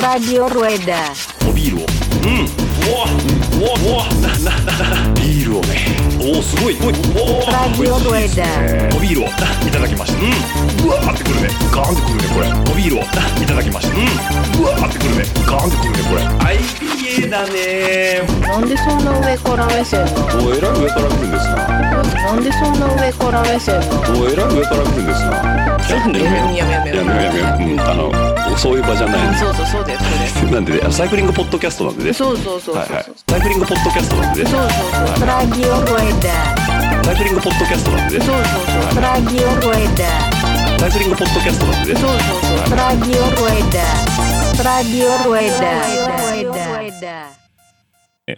Radio Rueda. おビールを。うん。うわ。うわ。うわ。ななななビールをねおおすごいおいおお Radio Rueda. おビールをいただきましたうんうわ。ーってくるねガーンってくるねこれおビールをいただきましたうんうわ。ーってくるねガーンってくるねこれはい IPA だね。なんでそんな上から目線なの？おえらい上から来るんですななんでそんな上から目線なの？おえらい上から来るんですななんでやめようやめようやめよう。やめよううんあのそういう場じゃないそうそうそうだよそうだ なんでサイクリングポッドキャストなんでね。よそうそうそうそう。はいはい。サイクリングポッドキャストなんでね。そうそうそう Radio Rueda. サイクリングポッドキャストなんでね。そうそうそう。Radio Rueda. サイクリングポッドキャストなんでね。そうそうそう。Radio Rueda. Radio Rueda. え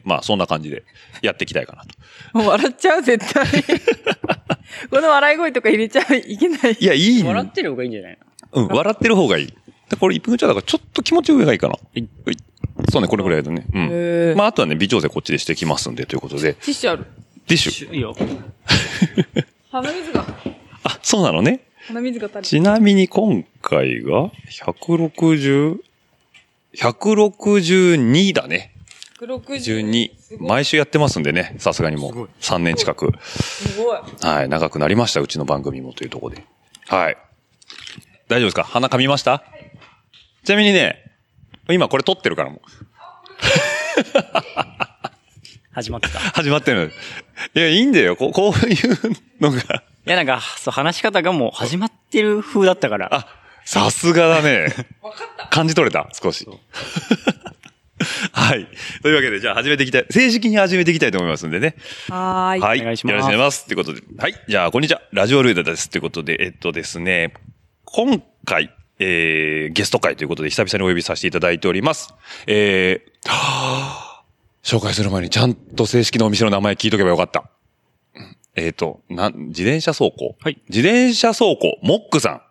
まあそんな感じでやっていきたいかなともう笑っちゃう、絶対。この笑い声とか入れちゃいけない。いやいいん笑ってる方がいいんじゃないうん、笑ってる方がいい。でこれ1分ちょいだからちょっと気持ち上がいいかな。はい。そうね、これぐらいだね。うへん。ーまあ、あとはね、微調整こっちでしてきますんで、ということで。ティッシュある。ティッシュ。いいよ。鼻水が、あ、そうなのね。鼻水が足りちなみに今回が、160、162だね。160。12。毎週やってますんでね、さすがにもう3年近く。すごい。はい、長くなりました、うちの番組もというところで。はい。大丈夫ですか？鼻噛みました？ちなみにね、今これ撮ってるからもう。始まってた。い 始まってる。いや、いいんだよ。ここういうのが。や、なんか、そう、話し方がもう始まってる風だったから。あ、さすがだね。感じ取れた少し。はい。というわけで、じゃあ始めていきたい。正式に始めていきたいと思いますんでね。はーい。はい。お願いしますよろしくお願いします。ということで。はい。じゃあ、こんにちは。ラジオルーダです。ということで、えっとですね、今回、えー、ゲスト会ということで、久々にお呼びさせていただいております。えー、は ぁ紹介する前にちゃんと正式なお店の名前聞いとけばよかった。えっ、と、なん、自転車走行はい自転車走行、モックさん。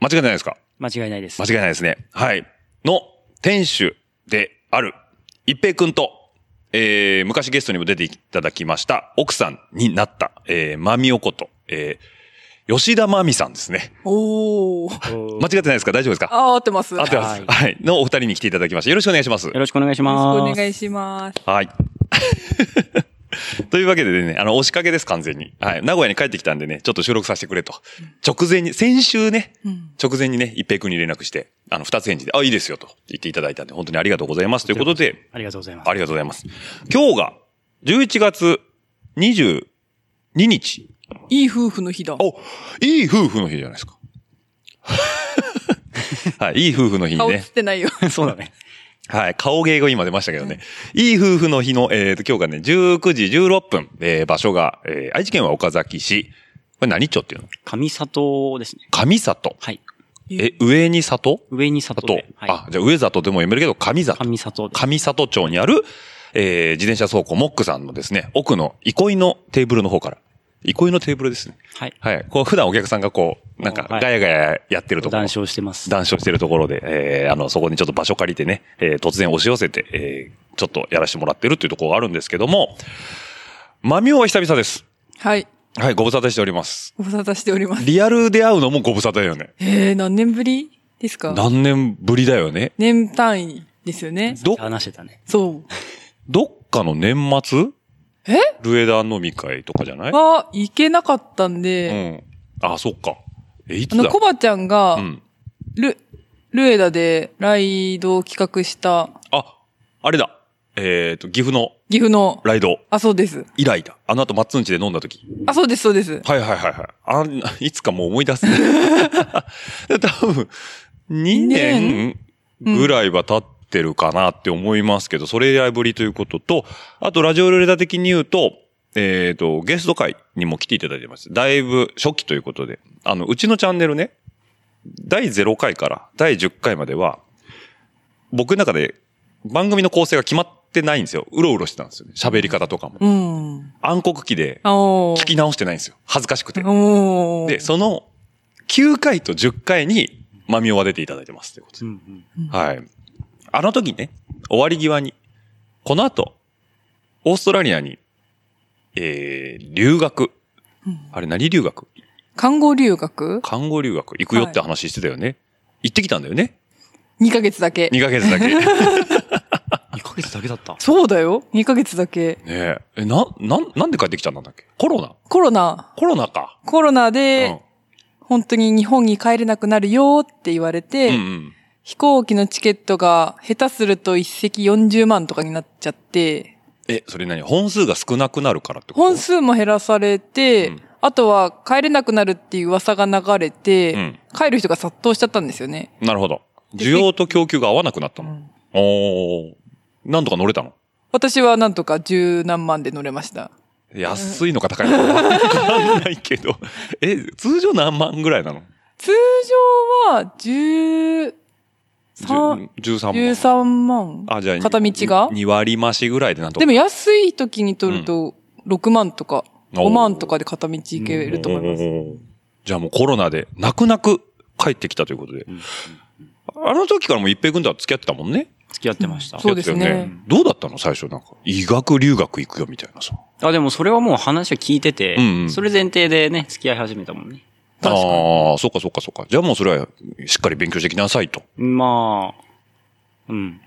間違いないですか？間違いないです。間違いないですね。はい。の店主である、一平くんと、えー、昔ゲストにも出ていただきました、奥さんになった、えー、まみおこと、えー、吉田まみさんですね。おー。お間違ってないですか？大丈夫ですか？あー、合ってます。よ合ってます。はいはい。のお二人に来ていただきました。よろしくお願いします。よろしくお願いしろします。くお願いします。はい。というわけでね、あの、押しかけです、完全に。はい。名古屋に帰ってきたんでね、ちょっと収録させてくれと。直前に、先週ね、うん。直前にね、一平君に連絡して、あの、二つ返事で、あ、いいですよと言っていただいたんで、本当にありがとうございます。ということで、ありがとうございます。ありがとうございます。今日が、11月22日。いい夫婦の日だ。お、いい夫婦の日じゃないですか。はい、いい夫婦の日に顔映っね。てないよ。そうだね。はい、顔芸が今出ましたけどね。いい夫婦の日の、えっ、と、今日がね、19時16分、えー場所が、えー愛知県は岡崎市。これ何町っていうの？上里ですね。上里。はい。え、上に里？上に里里で。。はい。あ、じゃあ上里でも読めるけど、上里。上里で。上里町にある、えー自転車倉庫モックさんのですね、奥の憩いのテーブルの方から。憩いのテーブルですね。はい。はい。こう、普段お客さんがこう、なんか、はいガヤガヤやってるところ。談笑してます。談笑してるところで、えーあの、そこにちょっと場所借りてね、えー突然押し寄せて、えーちょっとやらせてもらってるっていうところがあるんですけども、マミオは久々です。はい。はい、ご無沙汰しております。ご無沙汰しております。リアルで会うのもご無沙汰だよね。えー、何年ぶりですか？何年ぶりだよね。年単位ですよね。ど、話してたね。そう。どっかの年末え？ルエダ飲み会とかじゃない？は、行けなかったんうで、ん。あ、そっか。え、いあの、コバちゃんがう、ん。ル、ルエダでライドを企画した、あ、あれだ。えっ、と、岐阜の岐阜の、ライドあ、そうです。以来だ。あの後、マッツンチで飲んだ時。あ、そうです、そうです。はいはいはいはい。あん、いつかもう思い出す、ね。で 多分、2年ぐらいは経ってるかなって思いますけど、それ以来ぶりということと、あとラジオルレダ的に言うと、えっ、と、ゲスト会にも来ていただいてます。だいぶ初期ということで、あの、うちのチャンネルね、第0回から第10回までは、僕の中で番組の構成が決まってないんですよ。うろうろしてたんですよね。喋り方とかも。うん。暗黒期で。聞き直してないんですよ。恥ずかしくて。で、その9回と10回にマミオは出ていただいてますということでうんうん。はい。あの時ね、終わり際に、この後、オーストラリアに、えー、留学。あれ何留学？看護留学？看護留学行くよって話してたよね。行ってきたんだよね。2ヶ月だけ。2ヶ月だけ。ね2ヶ月だけだった。そうだよ。2ヶ月だけ。え。え、な、なん、なんで帰ってきたんだっけ？コロナコロナ。コロナか。コロナうでん、。本当に日本に帰れなくなるよって言われて、うんうん。飛行機のチケットが下手すると一席40万とかになっちゃって、え、それ何？本数が少なくなるからってこと？本数も減らされて、うんあとは帰れなくなるっていう噂が流れて、うん帰る人が殺到しちゃったんですよね。なるほど。需要と供給が合わなくなったの？おー。なんとか乗れたの？私はなんとか十何万で乗れました。安いのか高いのかわかんないけど。え、通常何万ぐらいなの？通常は十三、13万。十三万。あ、じゃあ、片道が？2割増しぐらいでなんとか。でも安い時に取ると6万とかおー5万とかで片道行けると思います。じゃあもうコロナで泣く泣く帰ってきたということで。あの時からもう一平君とは付き合ってたもんね。付き合ってました。そうですね付き合ってたよどうだったの最初なんか？医学留学行くよみたいなさ。あ、でもそれはもう話を聞いてて、うんうんそれ前提でね、付き合い始めたもんね。ああ、そっかそっかそっか。じゃあもうそれはしっかり勉強してきなさいと。まあ、うん。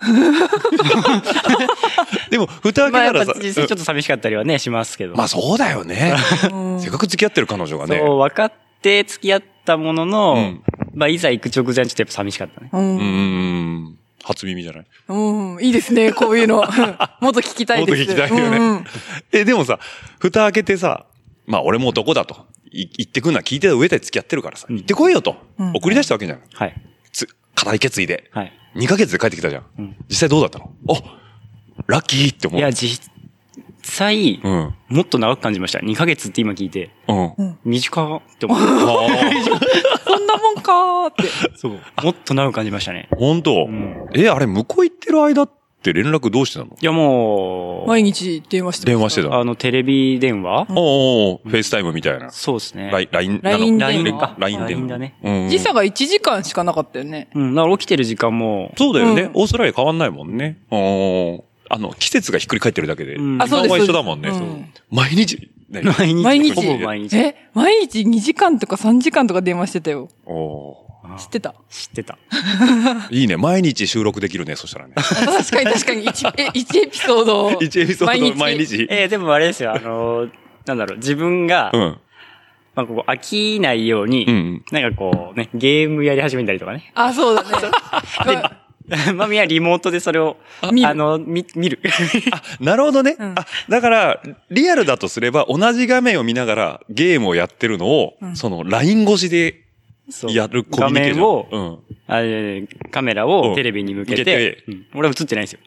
でも、蓋開けたらさ、っぱ実際ちょっと寂しかったりはね、しますけど。まあそうだよね。うんせっかく付き合ってる彼女がね。そう、分かって付き合ったものの、うんまあいざ行く直前はちょっとやっぱ寂しかったね。う。うんーん。初耳じゃないうん。いいですね、こういうの。もっと聞きたいです。もっと聞きたいよねうんうんえ、でもさ、蓋開けてさ、まあ俺も男だと。い言ってくんのは聞いてた上で付き合ってるからさ、行ってこいよと。うん送り出したわけじゃん。はい。つ、課題決意で。はい。2ヶ月で帰ってきたじゃん。うん実際どうだったの？おラッキーって思う。いや、実際、うん。もっと長く感じました。2ヶ月って今聞いて、うん。短って思っあ そんなもんかーって。そう。もっと長く感じましたね。あ、本当、んえ、あれ、向こう行ってる間って連絡どうしてたの？いやもう、毎日電話して電話してた。あの、テレビ電話、おうお FaceTime みたいな。そうですね。 LINE、LINE、LINE 電話か。ライン電話。時差が1時間しかなかったよね。うん。だから起きてる時間も、そうだよね、うんオーストラリア変わんないもんね。うん。あの、季節がひっくり返ってるだけで。うんあ、そうです。一緒だもんね。毎日、ね、毎日、毎日？ほぼ毎日。え、毎日2時間とか3時間とか電話してたよ。お知ってた知ってた。ーいいね。毎日収録できるね、そしたらね。確かに確かに1、え、1エピソードを。1エピソード毎日。えーでもあれですよ、あのーなんだろう、自分が、うん。まあ、こう飽きないように、うんうん。なんかこうね、ゲームやり始めたりとかね。あ、そうだね。マミはリモートでそれを、あ見るの、み、見る。あ、なるほどね。うんあ、だから、リアルだとすれば、同じ画面を見ながらゲームをやってるのを、その、LINE 越しでやるコミ画ュニケーション。面を、うん。あれカメラうんをテレビに向けて、向けてうん俺は映ってないんですよ。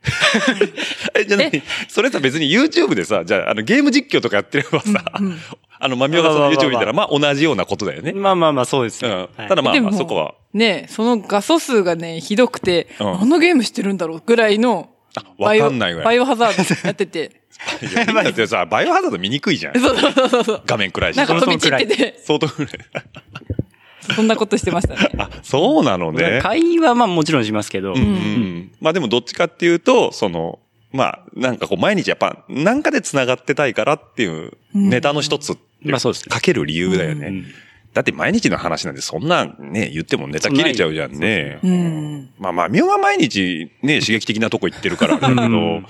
え、じゃあ何？それさ別に YouTube でさ、じゃあ、あの、ゲーム実況とかやってればさ、あの、マミオがその YouTube 見たら、まあ同じようなことだよね。まあまあまあ、そうですうんよ。はいただまあそこは。ねその画素数がね、ひどくて、うんあのゲームしてるんだろうぐらいの、あわかんないぐらいバイオハザードやってて。だってさ、バイオハザード見にくいじゃん。そうそうそうそう。画面暗いし。なんか飛び散ってて、相当暗い。そんなことしてましたね。あ、そうなのね。会話はまあもちろんしますけど、うんうん。まあでもどっちかっていうと、その、まあ、なんかこう毎日やっぱ、なんかで繋がってたいからっていうネタの一つまあそうですねかける理由だよね。うんだって毎日の話なんてそんなね、言ってもネタ切れちゃうじゃんね。うん。まあまあ、みおは毎日ね、刺激的なとこ行ってるからだけどうん、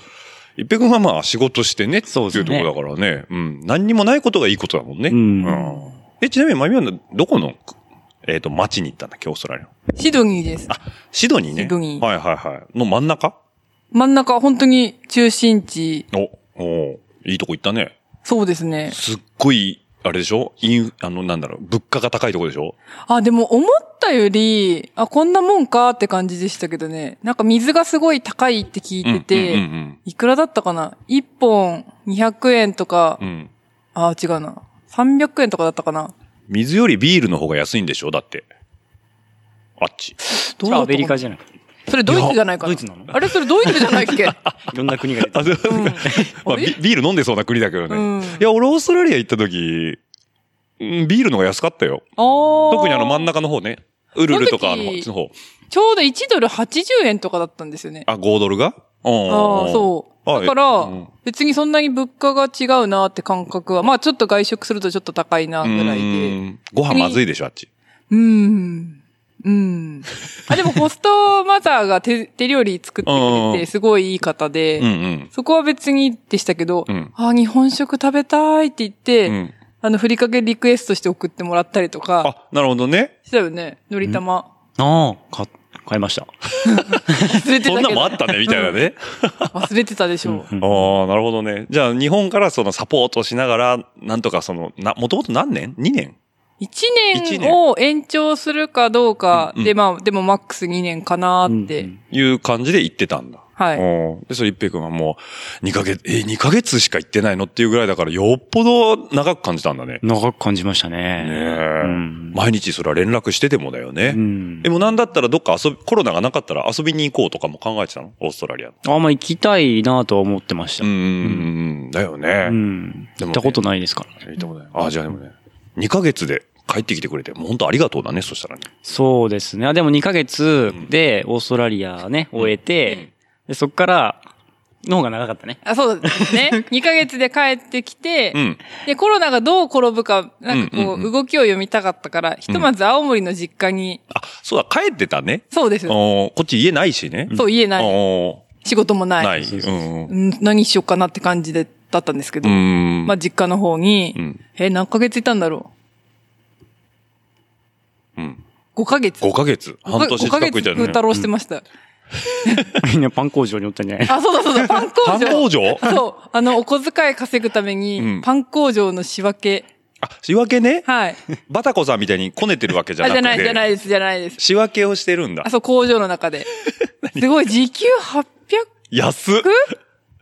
一平君はまあ仕事してねっていそうとこだからね。うん。何にもないことがいいことだもんね。うんうんえ、ちなみにまみはどこの、えっと、町に行ったんだっけ、オーストラリアの。シドニーです。シドニーね。シドニーはいはいはい。の真ん中？真ん中、本当に中心地。お、おいいとこ行ったね。そうですね。すっごい、あれでしょ？イン、あの、なんだろう、物価が高いとこでしょ？あ、でも思ったより、あ、こんなもんかって感じでしたけどね。なんか水がすごい高いって聞いてて、うんうんいくらだったかな ?1 本200円とか、うん。うん。あ、違うな。300円とかだったかな？水よりビールの方が安いんでしょ？だって。あっち。どそれはアメリカじゃない。それドイツじゃないかなドイツなの？あれそれドイツじゃないっけ？いろんな国が出てあ、る。そう まあ、ビビール飲んでそうな国だけどね。うんいや、俺オーストラリア行った時、うんビールの方が安かったよ。特にあの真ん中の方ね。ウルルとかの方。ちょうど1ドル80円とかだったんですよね。あ、5ドルが？ああ、そう。あだから、うん別にそんなに物価が違うなって感覚は、まあちょっと外食するとちょっと高いなうぐらいで。んご飯まずいでしょ、あっち。うーん。うん。あ、でもホストマザーが手 手料理作ってくうんれて、すごいいい方で、うんうん。そこは別にでしたけど、うんあ、日本食食べたいって言って、うんあの、ふりかけリクエストして送ってもらったりとか、あ、なるほどね。したよね。のりたま。ああ、か、買いました。忘れてた。そんなんもあったね、みたいなね。忘れてたでしょう。うんああ、なるほどね。じゃあ、日本からそのサポートしながら、なんとかその、な、もともと何年 ?2 年？一一年を延長するかどうかうんで、まあ、でもマックス2年かなって。うんいう感じで行ってたんだ。はい。うんで、それ一平君はもう、2ヶ月、え、2ヶ月しか行ってないのっていうぐらいだから、よっぽど長く感じたんだね。長く感じましたねね。え、うん毎日それは連絡しててもだよね。うんでもなんだったらどっか遊び、コロナがなかったら遊びに行こうとかも考えてたの？オーストラリア。あ、まあ行きたいなとは思ってました。うんうんうん。だよね。うん。でもね行ったことないですからね。行ったことない。あ、じゃあでもね、2ヶ月で帰ってきてくれて、もう本当ありがとうだね、そしたらね。そうですね。あでも2ヶ月でオーストラリアね、終えて、でそっから、の方が長かったね。あ、そうですね。2ヶ月で帰ってきて、うん。で、コロナがどう転ぶか、なんかこう、うんうんうん動きを読みたかったから、ひとまず青森の実家に、あ、そうだ、帰ってたね。そうです。こっち家ないしね。そう、家ない。お仕事もない。ーない。うんうん何しようかなって感じで、だったんですけど。まあ、実家の方に、うん。え、何ヶ月いたんだろう？ん。う ?5 ヶ月。5ヶ月。半年5ヶ月近くいたよね。風太郎してました。みんなパン工場におったんじゃない？あ、そうだそうだ、パン工パ場。ン工場？そう。あの、お小遣い稼ぐために、うんパン工場の仕分け。あ、仕分けね？はい。バタコさんみたいにこねてるわけじゃあ、なくて。じゃない、じゃないです、じゃないです。仕分けをしてるんだあ、。そう、工場の中で。すごい、時給 800? 安っ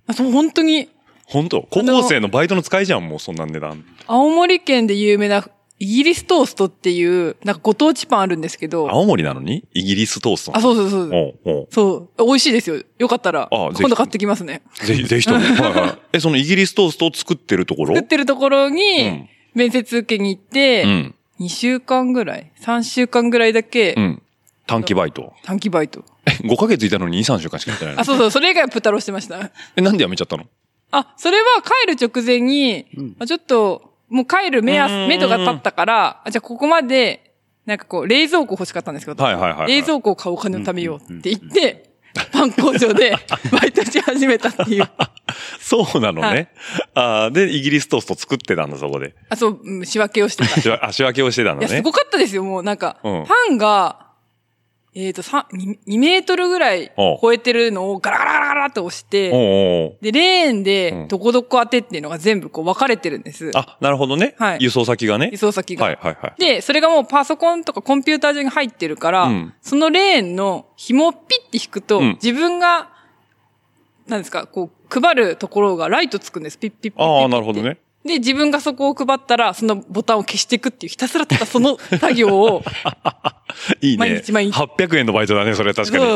あ、そう、本当に、本当？高校生のバイトの使いじゃん、もうそんなん値段。青森県で有名な、イギリストーストっていう、なんかご当地パンあるんですけど、青森なのに？イギリストースト。あ、そうそうそう。おうおうそう、美味しいですよ。よかったら、あぜひ今度買ってきますね。ぜひ、ぜひとも。はいはい。え、そのイギリストーストを作ってるところ？作ってるところうにん、面接受けに行って、うん。2週間ぐらい ?3 週間ぐらいだけう、ん。短期バイト。短期バイト。え、5ヶ月いたのに2、3週間しかやってないの？あ、そうそう、それ以外はプタロしてました。え、なんで辞めちゃったの？あ、それは帰る直前に、まあちょっと、もう帰る目安、うん目処が立ったから、あじゃあここまで、なんかこう、冷蔵庫欲しかったんですけど、はいはいはいはい冷蔵庫を買うお金を貯めようって言って、パン工場で バイトし始めたっていう。そうなのね。はいあーで、イギリストースト作ってたんだ、そこで。あ、そう、うん仕分けをしてた。仕分けをしてたのいや、すねご。かったですよ、もうなんか、うんパンが、えっ、と、3、2, 2メートルぐらい超えてるのをガラガラガラガラって押して、で、レーンうんで、どこどこ当てっていうのが全部こう分かれてるんです。あ、なるほどね。はい輸送先がね輸。送先が。はいはいはい。で、それがもうパソコンとかコンピューター上に入ってるから、うんそのレーンの紐をピッて引くと、うん自分が、なんですか、こう、配るところがライトつくんです。ピッピッピッピッピッああ、なるほどね。で、自分がそこを配ったら、そのボタンを消していくっていう、ひたすらただその 作業を、いいね。毎日毎日800円のバイトだね、それ確かそうに。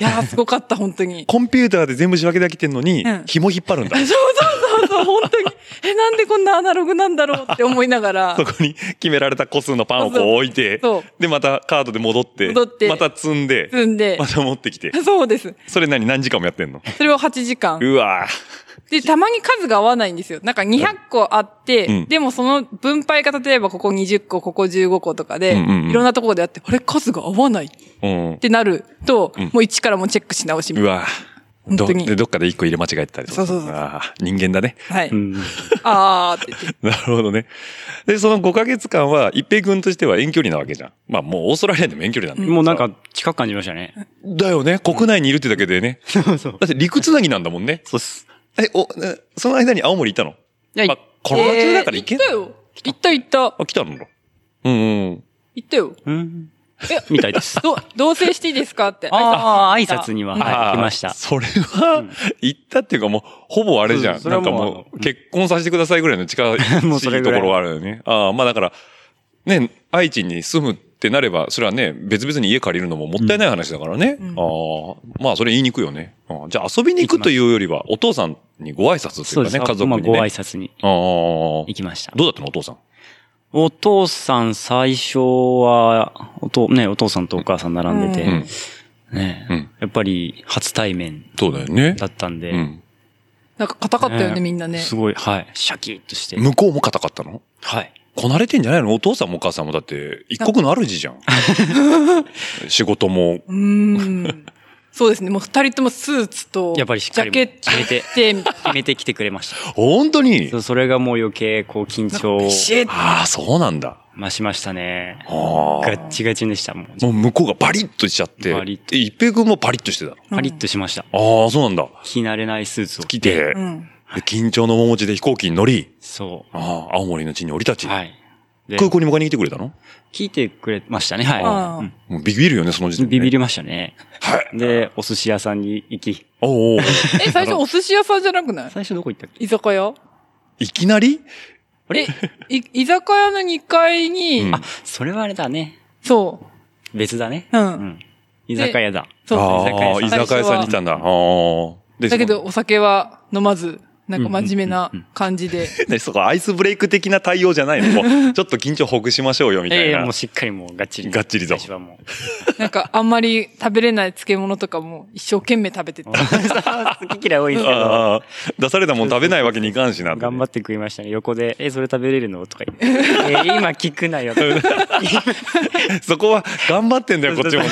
いやー、すごかった、本当に。コンピューターで全部仕分けできてんのにうん、紐引っ張るんだ そう。そうそうそう、本当に。え、なんでこんなアナログなんだろうって思いながらそ、こに決められた個数のパンをこう置いてで、またカードで戻って、戻ってまた積んで、積んでま、た持ってきて。そうです。それ何何時間もやってんの？それを8時間。うわで、たまに数が合わないんですよ。なんか200個あって、うんでもその分配が例えばここ20個、ここ15個とかで、うんうんうんいろんなところであって、あれ数が合わないっうん。てなると、んもう一からもうチェックし直しみたいな。うわど本当にで、どっかで一個入れ間違えてたりとかそうそうそうあー人間だね。はい。うん。あーって言って。なるほどね。で、その5ヶ月間は、一平君としては遠距離なわけじゃん。まあもうオーストラリアでも遠距離なんだもうなんか近く感じましたね。だよね。国内にいるってだけでね。そうそう。だって陸つなぎなんだもんね。そうっす。え、お、えその間に青森行ったの？いやまあ、コロナ中だから行けない。えー行ったよ。行った行った。あ、来たの？だ。うんうん。行ったよ。うん。え、みたいです。ど、同棲していいですかって。ああ、挨拶には、うんはい、来ました。それは、行ったっていうかもう、ほぼあれじゃん。なんかはもう結婚させてくださいぐらいの近い ところがあるよね。ああ、まあだから、ね、愛知に住むってなれば、それはね、別々に家借りるのももったいない話だからね。うんああ、まあそれ言いにくいよね。じゃあ遊びに行くというよりは、お父さんにご挨拶とそうですね。いうかね、家族まあ、にね。ご挨拶にああ行きました。どうだったのお父さん？お父さん最初は、おと、ね、お父さんとお母さん並んでて、うん。ね、うんやっぱり初対面そうだよね。だったんで、うん。なんか硬かったよね、みんなね。すごい、はい、シャキッとして。向こうも硬かったの？はい。こなれてんじゃないの？お父さんもお母さんもだって、一国の主じゃん。仕事も。う。そうですね。もう二人ともスーツと、やっぱりしっかり決めて、で、決めてきてくれました。本当に？それがもう余計、こう、緊張ああ、そうなんだ。増しましたね。ああ。ガッチガチでした、もう。もう向こうがバリッとしちゃって。バリッとえ一平君もパリッとしてたの？パリッとしました。ああ、そうなんだ。着慣れないスーツを来て、うん。で緊張の面持ちで飛行機に乗り、そああ、青森の地に降り立ち、う。はい。で、空港に迎えに来てくれたの？聞いてくれましたね、はい。ああうんもうビビるよね、その時点で、ビビりましたね。はい。で、お寿司屋さんに行き、おうおうえ、最初お寿司屋さんじゃなくない？最初どこ行ったっけ？居酒屋？いきなり？え、い居酒屋の2階に、うんあ、それはあれだね。そう。別だね。うんうん。居酒屋だ。そうああ、居居酒屋さんにいたんだ。ああ。でだけど、お酒は飲まず、なんか真面目なうんうんうん感じで。その、ね、そこアイスブレイク的な対応じゃないの もうちょっと緊張ほぐしましょうよ、みたいな。ええもうしっかりもうがっちり。がっちりと最初はもう。なんかあんまり食べれない漬物とかも一生懸命食べてた。好き嫌い多いんですけど。出されたもん食べないわけにいかんしな。頑張って食いましたね。横で、え、それ食べれるの？とか言って。えー今聞くなよ。そこは頑張ってんだよ、こっちもね。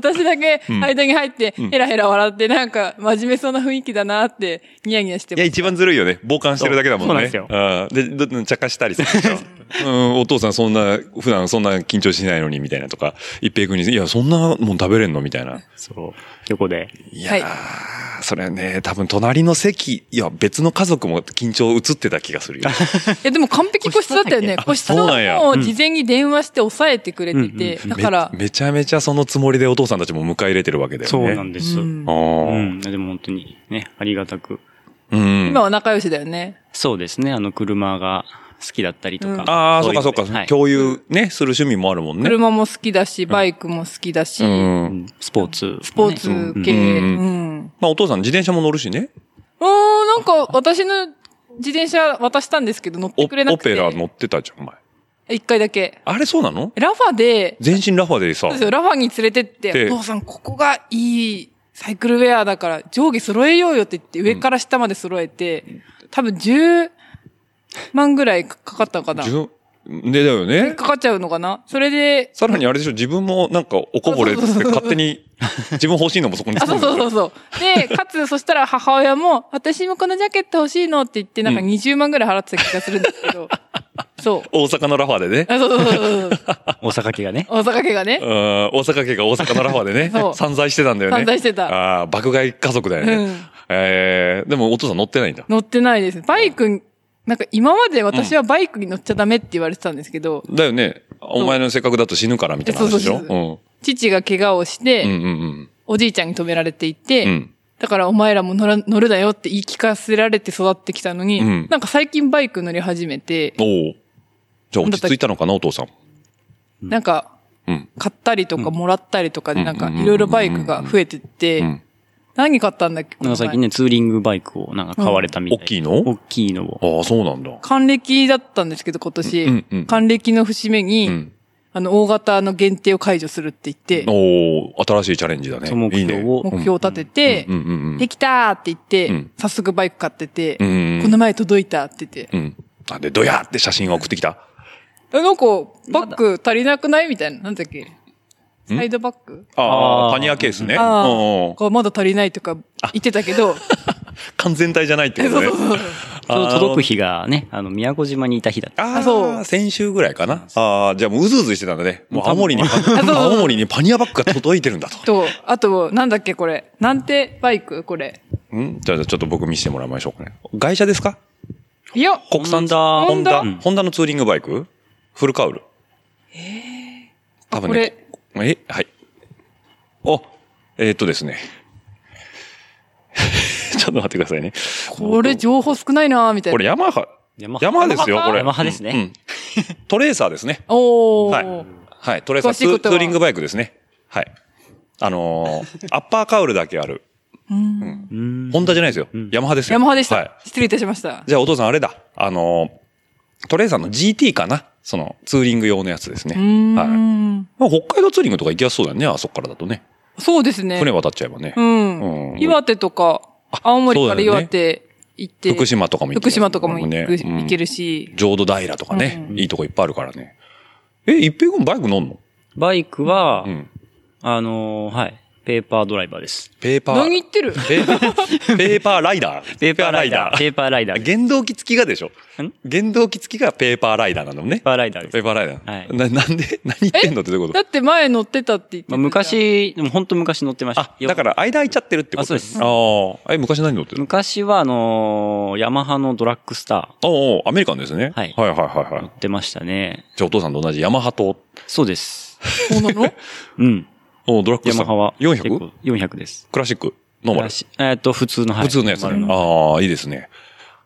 私だけん間に入ってんヘラヘラ笑ってなんか真面目そうな雰囲気だなってニヤニヤしていや、ます。一番ずるいよね。傍観してるだけだもんね。そうそうなんですよ。で、ど茶化したりする。うん、お父さんそんな、普段そんな緊張しないのに、みたいなとか、一平君に、いや、そんなもん食べれんの？みたいな。そう。横で。いやー、それはね、多分隣の席、いや、別の家族も緊張映ってた気がするよ。え、でも完璧個室だったよね。個室そうなんやを事前に電話して抑えてくれてて、うんだからめ、めちゃめちゃそのつもりでお父さんたちも迎え入れてるわけだよね。そうなんです。ううんうん。でも本当にね、ありがたく。うん。今は仲良しだよね。そうですね。あの、車が好きだったりとか。ああ、そっいのかそっか。ではい共有ね、する趣味もあるもんね。車も好きだし、バイクも好きだし、う。うんんスポーツ、スポーツ系。ううんん。まあお父さん自転車も乗るしね。うーん、なんか私の自転車渡したんですけど乗っおてくれなくて。オペラ乗ってたじゃん、お前。一回だけ。あれそうなの？ラファで、全身ラファでさそうですよ、ラファに連れてって、でお父さん、ここがいいサイクルウェアだから、上下揃えようよって言って、上から下まで揃えて、多分10万ぐらいかかったのかな？自分、でだよね。かかっちゃうのかな？それで、さらにあれでしょ、自分もなんかおこぼれって勝手に、自分欲しいのもそこにあ、そうそうそうそう。で、かつ、そしたら母親も、私もこのジャケット欲しいのって言って、なんかうん20万ぐらい払ってた気がするんですけど、そう。大阪のラファでね。あ、そうそうそうそう。大阪家がね。大阪家がねうん、大阪家が大阪のラファでねそ、う散財してたんだよね。散財してたああ、爆買い家族だよね。うんえー、でもお父さん乗ってないんだ。乗ってないです。バイク、なんか今まで私はバイクに乗っちゃダメって言われてたんですけど、だよね。お前の性格だと死ぬからみたいな話でしょ？そうそう父が怪我をして、うん。うんうんおじいちゃんに止められていて、うん。うん。だからお前らも乗ら乗るだよって言い聞かせられて育ってきたのに、うんなんか最近バイク乗り始めて、おお。じゃあ落ち着いたのかな、お父さん。なんかうん。買ったりとかもらったりとかでうんなんかいろいろバイクが増えてって、うん。何買ったんだっけ？この前なんか最近ね、ツーリングバイクをなんか買われたみたい。大きいの？大きいのを。ああ、そうなんだ。還暦だったんですけど今年、うんうん還暦の節目に、うん。あの大型の限定を解除するって言って、おお新しいチャレンジだね。その目いいね。標を。目標を立てて、うんうんうん。できたーって言って、うん早速バイク買ってて、うんうんこの前届いたって言って、うん。あ、で、どやって写真を送ってきた？え、なんか、バッグ足りなくない？みたいな。なんだっけ？サイドバッグああ、パニアケースね。ああ、こうまだ足りないとか言ってたけど、完全体じゃないってことね。ちょうど届く日がね、あの、宮古島にいた日だった。ああ、そう。先週ぐらいかな。ああ、じゃあもううずうずしてたんだね。もう青森に、青森にパニアバッグが届いてるんだと。と、あと、なんだっけこれ。なんてバイクこれ？ん？じゃあちょっと僕見せてもらいましょうかね。外車ですか？いや、国産ホンダホンダホンダのツーリングバイク？フルカウル。多分こね。え、はい。お、えーっとですね。ちょっと待ってくださいね。これ情報少ないなーみたいな。これヤマハ、ヤマハですよ、これ。ヤマハですねうんうんトレーサーですね。おー。はいはい、トレーサーツーリングバイクですね。はい。あのー アッパーカウルだけある。うん。ホンダじゃないですよ。ヤマハですよ。ヤマハでした。はい。失礼いたしました。じゃあお父さんあれだ。あのートレーサーの GT かなそのツーリング用のやつですね。はい。まあ北海道ツーリングとか行きやすそうだよね、あそこからだとね。そうですね。船渡っちゃえばね。うん。うん岩手とか、青森から岩手行って。福島とかも行って福島とかも行くうん行けるし。浄土平とかね、うんいいとこいっぱいあるからね。え、一平君バイク乗んの？バイクは、うん。あのーはい。ペーパードライバーです。ペーパー。何言ってる？ペーパー、ペーパーライダー。ペーパーライダー。ペーパーライダー。ペー原動機付きがでしょ？ん？原動機付きがペーパーライダーなのね。パーライダーです。ペーパーライダー。はいな、なんで何言ってんのってどういうこと？だって前乗ってたって言ってた昔、でも本当昔乗ってました。あ、だから間空いちゃってるってこと？あそうですああ。え、昔何乗ってる？昔はあのーヤマハのドラッグスターおうおうアメリカンですね。はいはいはいはいはい乗。ってましたね。じゃあお父さんと同じヤマハと、そうです。そうなの？うん。おうドラッグス。ヤマハは。結 400? 構 ?400 です。クラシック？ノーマル？えっと、普通の、はい。普通のやつああ、いいですね。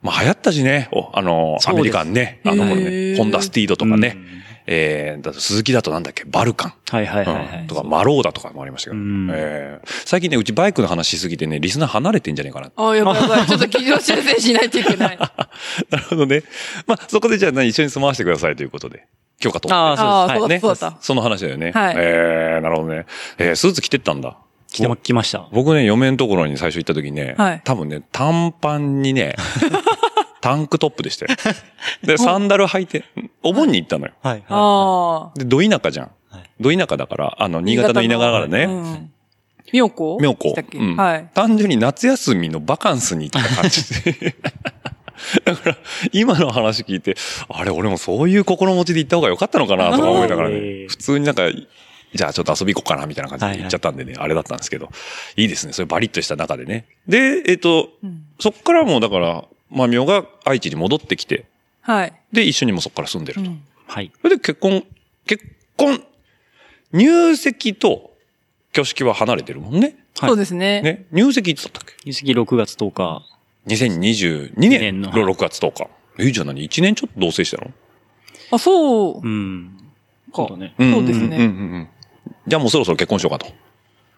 まあ流行ったしね。お、あの、アメリカンね。あの頃ね。ホンダスティードとかね。うんえー、だとスズキだとなんだっけ？バルカン。はいはいはいはい。うんとか、マローダとかもありましたけど。うんえー最近ね、うちバイクの話しすぎてね、リスナー離れてんじゃねえかな。ああ、やばいやばい。ちょっと軌道修正しないといけない。なるほどね。まあ、そこでじゃあ何一緒に住まわせてくださいということで。許可取って。ああ、そう。そうはい。だそうだった。その話だよね。はいえー、なるほどね。えー、スーツ着てったんだ。来てま、来ました。僕ね、嫁のところに最初行った時ね、はい多分ね、短パンにね、タンクトップでしたよ。で、サンダル履いて、お盆に行ったのよ。はい。ああ。で、ど田舎じゃん。はいど田舎だから、あの、新潟の田舎だからね。うん。妙高？妙高うんはい。単純に夏休みのバカンスに行った感じで。だから、今の話聞いて、あれ、俺もそういう心持ちで行った方が良かったのかなとか思いながらね普通になんか、じゃあちょっと遊び行こうかなみたいな感じで行っちゃったんでね、あれだったんですけど、いいですね。それバリッとした中でね。で、えっと、うんそっからもうだから、まみおが愛知に戻ってきて、はい。で、一緒にもそっから住んでると。うんはい。それで結婚、結婚、入籍と挙式は離れてるもんね。はいそうですね。ね。入籍いつだったっけ？入籍6月10日。2022年の年の6月10日。え、じゃあ何 ?1 年ちょっと同棲したの？あ、そううん。かそうだ。ね。そうですねんんうんうんじゃあもうそろそろ結婚しようかと。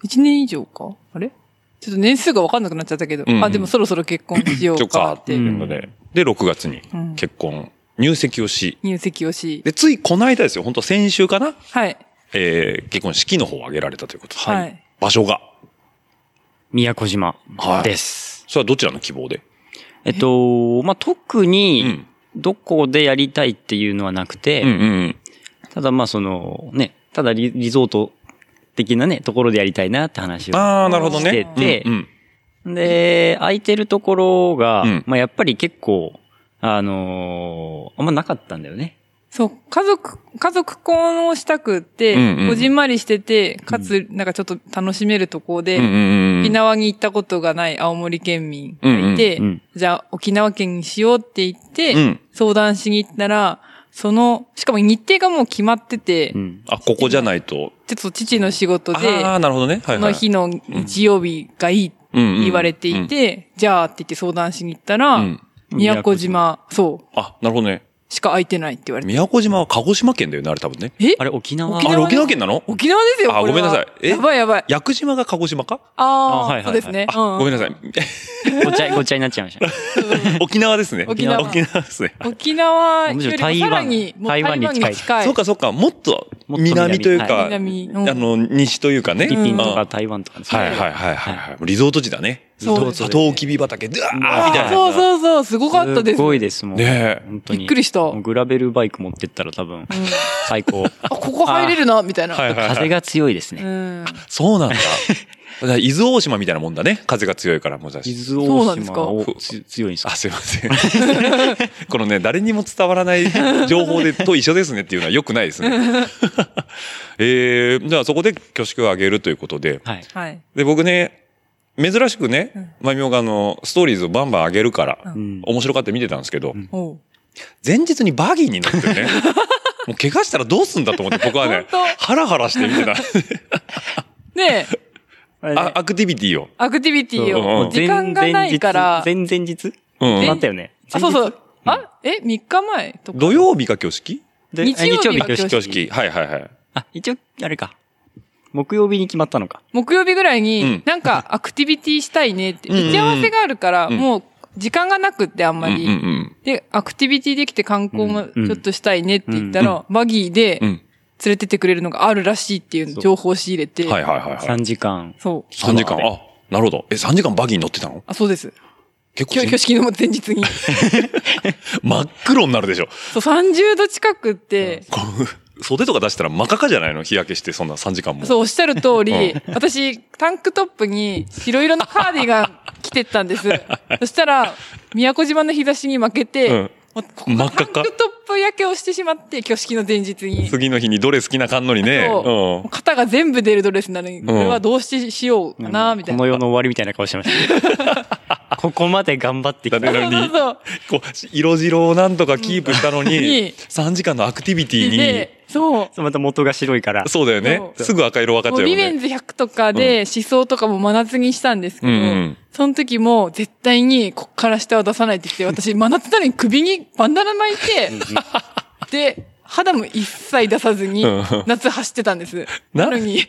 一年以上か？あれ？ちょっと年数が分かんなくなっちゃったけど。うんうんあ、でもそろそろ結婚しようかっうかってていうので。で、6月にうん結婚、入籍をし。入籍をし。で、ついこの間ですよ。本当先週かな？はい。えー、結婚式の方を挙げられたということで。はい。場所が。宮古島はいです。それはどちらの希望で？えっと、まあ、特うに、ん。どこでやりたいっていうのはなくて、うんうんうん。ただまあその、ね、ただリリゾート的なね、ところでやりたいなって話をああ、なるほどね。しててうんうんで、空いてるところが、うんまあやっぱり結構、あのーあんまなかったんだよね。そう、家族、家族婚をしたくって、うんうんこじんまりしてて、かつ、なんかちょっと楽しめるとこで、うんうんうん沖縄に行ったことがない青森県民がいて、うんうんじゃあ沖縄県にしようって言って、うん相談しに行ったら、その、しかも日程がもう決まってて、うん。あ、ここじゃないと。ちょっと父の仕事で、ああ、なるほどね。はいはい。その日の日曜日がいいって言われていて、じゃあって言って相談しに行ったら、うん宮古島、そう、あ、なるほどね。しか空いてないって言われて。宮古島は鹿児島県だよね、あれ多分ね。え？あれ沖縄？あれ沖縄沖縄県なの？沖縄ですよ、あこれはごめんなさいえ？やばいやばい。屋久島が鹿児島か？ああ、はいはいはいそうですね。あ、ごめんなさい。ごちゃ、ごちゃになっちゃいました。沖縄ですね。沖縄沖縄ですね。沖縄よりもさらに、台湾に近い近い。そうかそうか、もっと南南というか、あの、西というかね。フィリピンとうんか台湾とかですねはいはいはいはいはい。リゾート地だね。そうサトウキビ畑、ドゥワーみたいな。そうそうそう、すごかったです。すごいです、もう。ねえ本当に。びっくりしたグラベルバイク持ってったら多分、最高。あ、ここ入れるな、みたいな。風が強いですうね。ん。そうなんだ。伊豆大島みたいなもんだね。風が強いから、もうじゃあ伊豆大島をつ強いんですか？あ、すいません。このね、誰にも伝わらない情報でと一緒ですねっていうのは良くないですね。えー、じゃあそこで挙式を挙げるということで。はい。はい。で、僕ね、珍しくね、まみおがあの、ストーリーズをバンバン上げるから、うん。面白かった見てたんですけど、おう前日にバギーに乗ってね、もう怪我したらどうすんだと思って僕はね 本、ハラハラして見てた。で、あアクティビティを。アクティビティうんを、時間がないから、前々日？うんなったよね。あ、そうそう。あ、え、3日前とか？土曜日が挙式？で日曜日が挙式。はいはいはい。あ、一応、あれか。木曜日に決まったのか。木曜日ぐらいうにん、なんかアクティビティしたいねって、打ち合わせがあるから、うんもう時間がなくってあんまり。ん。で、アクティビティできて観光もうんちょっとしたいねって言ったら、バギーでうん。連れてってくれるのがあるらしいっていう情報を仕入れて。はいはいはいはい。3時間。そう。3時間。あ、なるほど。え、3時間バギーに乗ってたの？あ、そうです。結構挙式の前日に。真っ黒になるでしょ。そう、30度近くって、袖とか出したら真っ赤かじゃないの？日焼けしてそんな3時間も。そう、おっしゃる通りう、私、タンクトップに白色のカーディガン着てったんです。そしたら、宮古島の日差しに負けて、真っ赤っかタンクトップ焼けをしてしまって、挙式の前日に。次の日にどれ好きなかんのにね。そう肩が全部出るドレスなのに、これはどうしてしようかな、みたいな。この世の終わりみたいな顔してました。ここまで頑張ってきた。のにこう、色白をなんとかキープしたのに、に3時間のアクティビティに、で、そう。そうまた元が白いから。そうだよね。すぐ赤色分かっちゃうよね。リベンズ100とかで思想とかも真夏にしたんですけど、うんうんその時も絶対にこっから下は出さないって言って、私真夏なのに首にバンダナ巻いて、で、肌も一切出さずにうん夏走ってたんです。ななのに、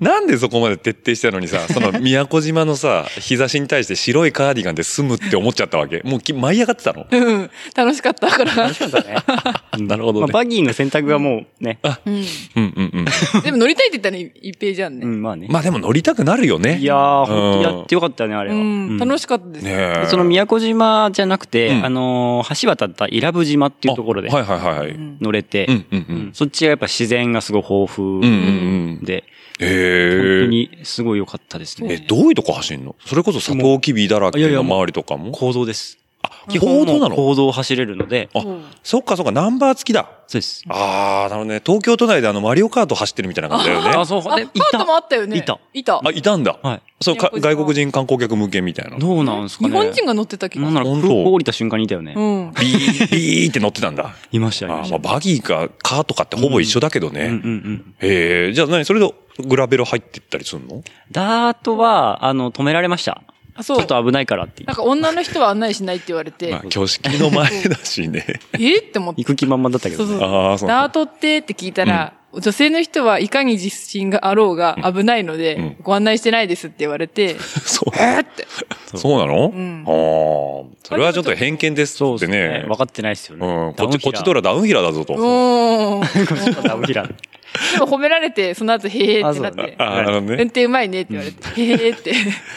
なんでそこまで徹底したのにさ、その宮古島のさ、日差しに対して白いカーディガンで済むって思っちゃったわけ？もうき舞い上がってたの？うん、楽しかったから。そうだね。まあ、なるほどね。バギーの選択はもうね。うん。うんうんうん。でも乗りたいって言ったら一平じゃんね。うん、まあね。まあでも乗りたくなるよね。いやー、うんほんとやってよかったね、あれは。うん、楽ししかったです。ねえ。その宮古島じゃなくて、うんあのー橋渡った伊良部島っていうところであはいはいはい乗れて、うんううんん。そっちはやっぱ自然がすごい豊富うんうんうん。ええ本当。にすごい良かったですねえ、どういうとこ走んのそれこそサトウキビだらけの周りとかも行動です。あ、基本の行動を走れるので、あうんそっかそっか、ナンバー付きだ。そうです。あー、なるほどね。東京都内であの、マリオカート走ってるみたいな感じだよね。あ、そう、あ、でカートもあったよね。いた。いた。あ、いたんだ。はい。そう、外国人観光客向けみたいな。どうなんですかね。日本人が乗ってた気がする。なんなら空港降りた瞬間にいたよね。うん。ビー、ビーって乗ってたんだ。いました、いあーまあ。バギーかカートかってほぼ一緒だけどね。うんうんうん。へえ、じゃあ何それでグラベル入ってったりするの？ダートは、あの、止められました。あ、そうちょっ。と危ないからってなんか女の人は案内しないって言われてまあ、、挙式の前だしね。え？って思って。行く気満々だったけどね。そうそう。ああ、そう。ダートってって聞いたら、女性の人はいかに自信があろうが危ないので、うんご案内してないですって言われて、そう。えーって。そうなの？んああ。それはちょっと偏見ですそうってね。分かってないですよね。うん。こっち、こっちとら。らダウンヒラーだぞと。うーん。ダウンヒラー。でも褒められて、その後、へーってなって。ああ、なるほど運ね。転うまいねって言われて、へーって。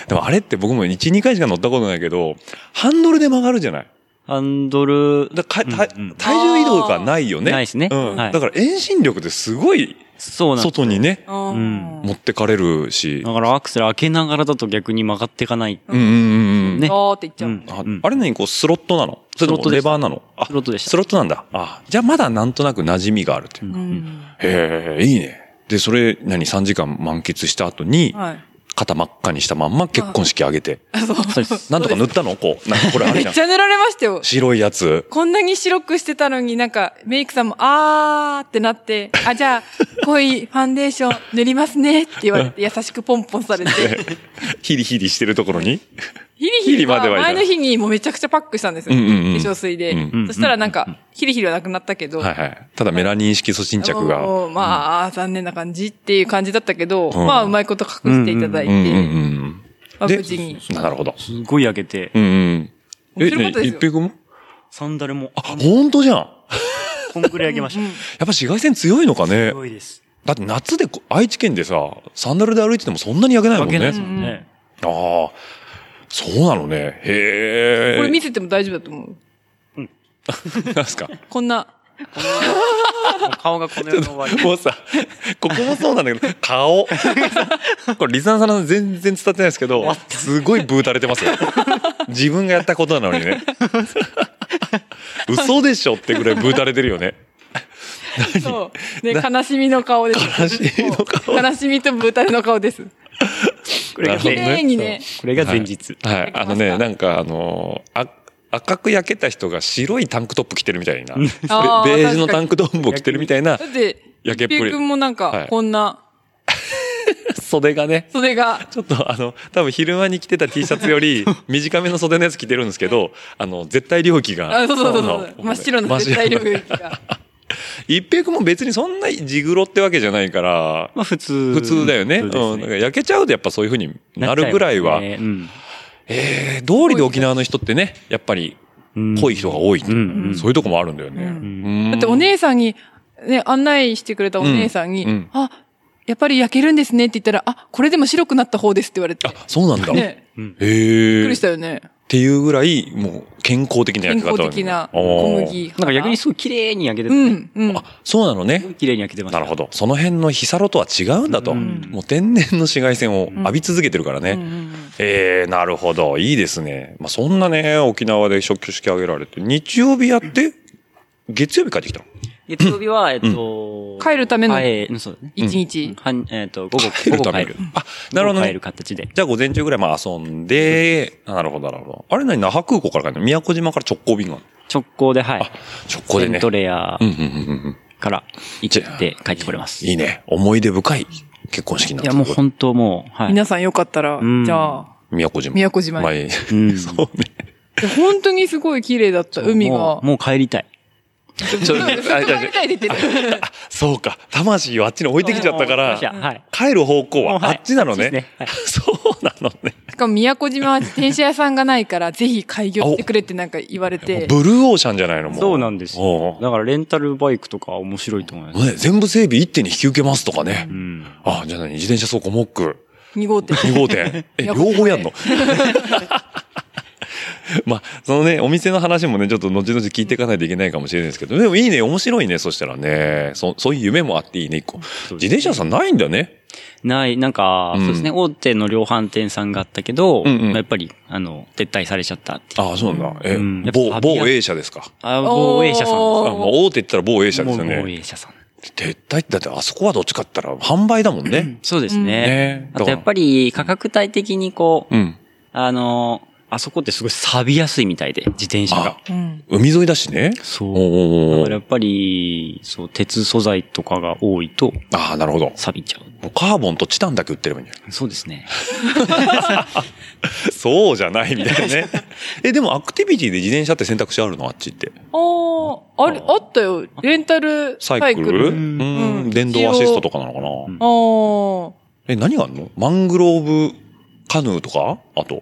でもあれって僕も1、2回しか乗ったことないけど、ハンドルで曲がるじゃないハンドル、だか体重移動がないよね。ないですねうん。はいだから遠心力ですごいそうなんです外にね、うん持ってかれるし。だからアクセル開けながらだと逆に曲がっていかない。うんうんうんうん。ねあーって言っちゃう。うんあれ何こうスロットなの？それともレバーなの？あスロットでしたスロットなんだ。あじゃあまだなんとなく馴染みがあるっていうか。うんへえ、いいね。で、それ、何、3時間満喫した後に、はい。肩真っ赤にしたまんま結婚式あげて。あ、そう。なんとか塗ったの？こう。なんかこれあめるじゃん。っちゃ塗られましたよ。白いやつ。こんなに白くしてたのになんかメイクさんもあーってなって、あ、じゃあ濃いファンデーション塗りますねって言われて優しくポンポンされて、ヒリヒリしてるところに？ヒリヒヒリリは前の日にもうめちゃくちゃパックしたんですよ。うんうんうん化粧水で、うんそしたらなんか、ヒリヒリはなくなったけど、はいはい。ただメラニン色素沈着が。まあ、残念な感じっていう感じだったけど、うんまあうまいこと隠していただいて、うんうんうんまあで無事に。なるほど。すごい焼けて、うんうん。え、一平君も？サンダルも、あ、本当じゃん。や こんぐらい焼けました。うんっぱ紫外線強いのかねす。ごいです。だって夏でこ愛知県でさ、サンダルで歩いててもそんなに焼けないもんね。焼けないですもんね。ああ、そうなのね。へえ。これ見せても大丈夫だと思う。なんすか？こんな、顔がこの世の終わり。もうさ、ここもそうなんだけど、顔。これ、リサナさん全然伝わってないですけど、すごいブー垂れてますよ。自分がやったことなのにね。嘘でしょってぐらいブー垂れてるよね。そう。で、悲しみの顔です。悲しみの顔悲しみとブータレの顔です。これが綺なるほどね麗にね。これが前日。はい。あのね、なんかあのーあ、赤く焼けた人が白いタンクトップ着てるみたいな。ベあーベージュのタンクトップを着てるみたいなだって、焼けっぷり君もなんかはい、こんな、袖がね。袖が、ちょっとあの、多分昼間に着てた T シャツより 短めの袖のやつ着てるんですけど、あの、絶対領域が。あ、そうそうそうそあう。真っ白の絶対領域が。一平君も別にそんな地黒ってわけじゃないから、まあ普通。普通だよね。普通うん。だか焼けちゃうとやっぱそういう風になるぐらいは。ねうんえー、道理で沖縄の人ってね、やっぱりうん濃い人が多いう、うんうんそういうとこもあるんだよね。うんうんだってお姉さんに、ね、案内してくれたお姉さんに、うんうんあ、やっぱり焼けるんですねって言ったら、あ、これでも白くなった方ですって言われて。あ、そうなんだ。ね、うんへえ。びっくりしたよね。っていうぐらい、もう健康的な焼健き方康的な小麦。なんか逆にすごい綺麗に焼けてうる。ん、うん。あ、そうなのね。綺麗に焼けてます。なるほど。その辺のヒサロとは違うんだと。うんもう天然の紫外線を浴び続けてるからね。うんうんうんえー、なるほど。いいですね。まあ、そんなね、沖縄で食挙式挙げられて、日曜日やって、月曜日帰ってきたの？月曜日は、えっと、帰るための？はい、うんそうだね。一日。はんえっと、午後、帰るため午後帰る。あ、なるほどね午後帰る。形で。じゃあ午前中ぐらいまあ遊んで、あなるほど、なるほど。あれ何那覇空港から帰るの？宮古島から直行便が？あるの直行で、はい。あ、直行でねセント。レアうんうんうんうんから行って帰ってこれます。いいね。思い出深い結婚式にないったや、もう本当もう、はい。皆さんよかったら、うんじゃあ、宮古島。宮古島にまあいいうん そうね。いや本当にすごい綺麗だった、海が。もう帰りたい。そうか。魂をあっちに置いてきちゃったから、はい。帰る方向はあっちなのね。そうですねはい そうなのね。しかも宮古島は自転車屋さんがないから、ぜひ開業してくれってなんか言われて。ブルーオーシャンじゃないのもうそうなんですよだからレンタルバイクとか面白いと思います。ね、全部整備一手に引き受けますとかね。うん。あ、じゃあ何？自転車倉庫モック。2号店。2号店。え、両方やんの？まあ、そのね、お店の話もね、ちょっと後々聞いていかないといけないかもしれないですけど、でもいいね、面白いね、そしたらね。そそういう夢もあっていいね、一個。自転車屋さんないんだよね。ない、なんか、うんそうですね、大手の量販店さんがあったけど、うんうんまあやっぱり、あの、撤退されちゃったっ。ああ、そうなんだ。え、うん某、某 A 社ですか？あ、某 A 社さんあ大手って言ったら某 A 社ですよもう某ね。A 社さん。撤退って、だってあそこはどっちかって言ったら販売だもんね。そうですね。ねあとやっぱり価格帯的にこう、うん。あの、あそこってすごい錆びやすいみたいで、自転車が。うん。海沿いだしね。そう。だからやっぱり、そう、鉄素材とかが多いとああ、なるほど。錆びちゃう。もうカーボンとチタンだけ売ってればいいんじゃないそうですね。そうじゃないみたいなね。え、でもアクティビティで自転車って選択肢あるの？あっちって。ああ、あれ、あったよ。レンタルササイクル？イクルううんん。電動アシストとかなのかな、んあえ、何があるの？マングローブカヌーとか？あと、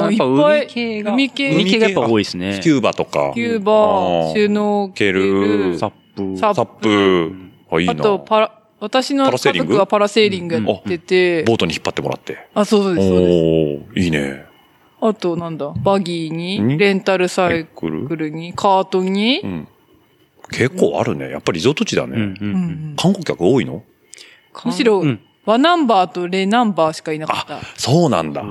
あやっぱいっぱい海系が、海系海系がやっぱ多いですね。スキューバとか。スキューバシュノーケル、サップ。サップ。あ、いいな。あと、パラ、私の家パラセーリング？族はパラセーリングやってて、ボートに引っ張ってもらって。あ、そうです、そうです。おー、いいね。あと、なんだ、バギーにに、レンタルサイクルに、カートにう、ん。結構あるね。やっぱりリゾート地だね。観光客多いの？むしろうん、ワナンバーとレナンバーしかいなかったあ。、そうなんだ。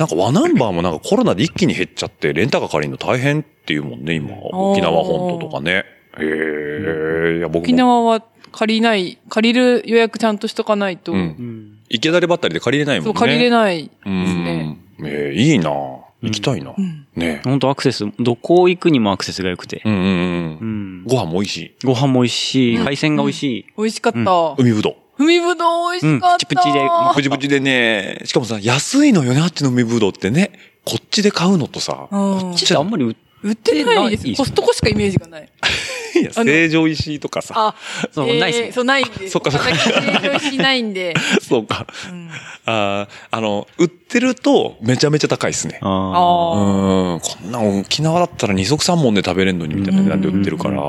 なんかワナンバーもなんかコロナで一気に減っちゃって、レンタカー借りるの大変っていうもんね、今。沖縄本島とかね。へえ、いや、僕沖も。縄は借りない、借りる予約ちゃんとしとかないと、うん。うん池だればったりで借りれないもんね。そう、借りれないですうね。ん。えーいいな行きたいな。んね本当アクセス、どこ行くにもアクセスが良くて。うんうんう。うんん。ご飯も美味しい。ご飯も美味しい、海鮮が美味しい。美味しかった。海ぶどう。海ぶどう美味しかった。うんプチプチでプチプチでね、しかもさ、安いのよね、あっちの海ぶどうってね。こっちで買うのとさ、うんちょっとあんまり売っ売ってないですコストコしかイメージがない。いや成城石井とかさ、あ、そうえーないっすねそう、ないんで。そっかそっか私、成城石井ないんで。そうか。うんあーあの、売ってるとめちゃめちゃ高いですね。あうあん、こんな沖縄だったら二足三本で食べれんのにみたいな値段で売ってるから。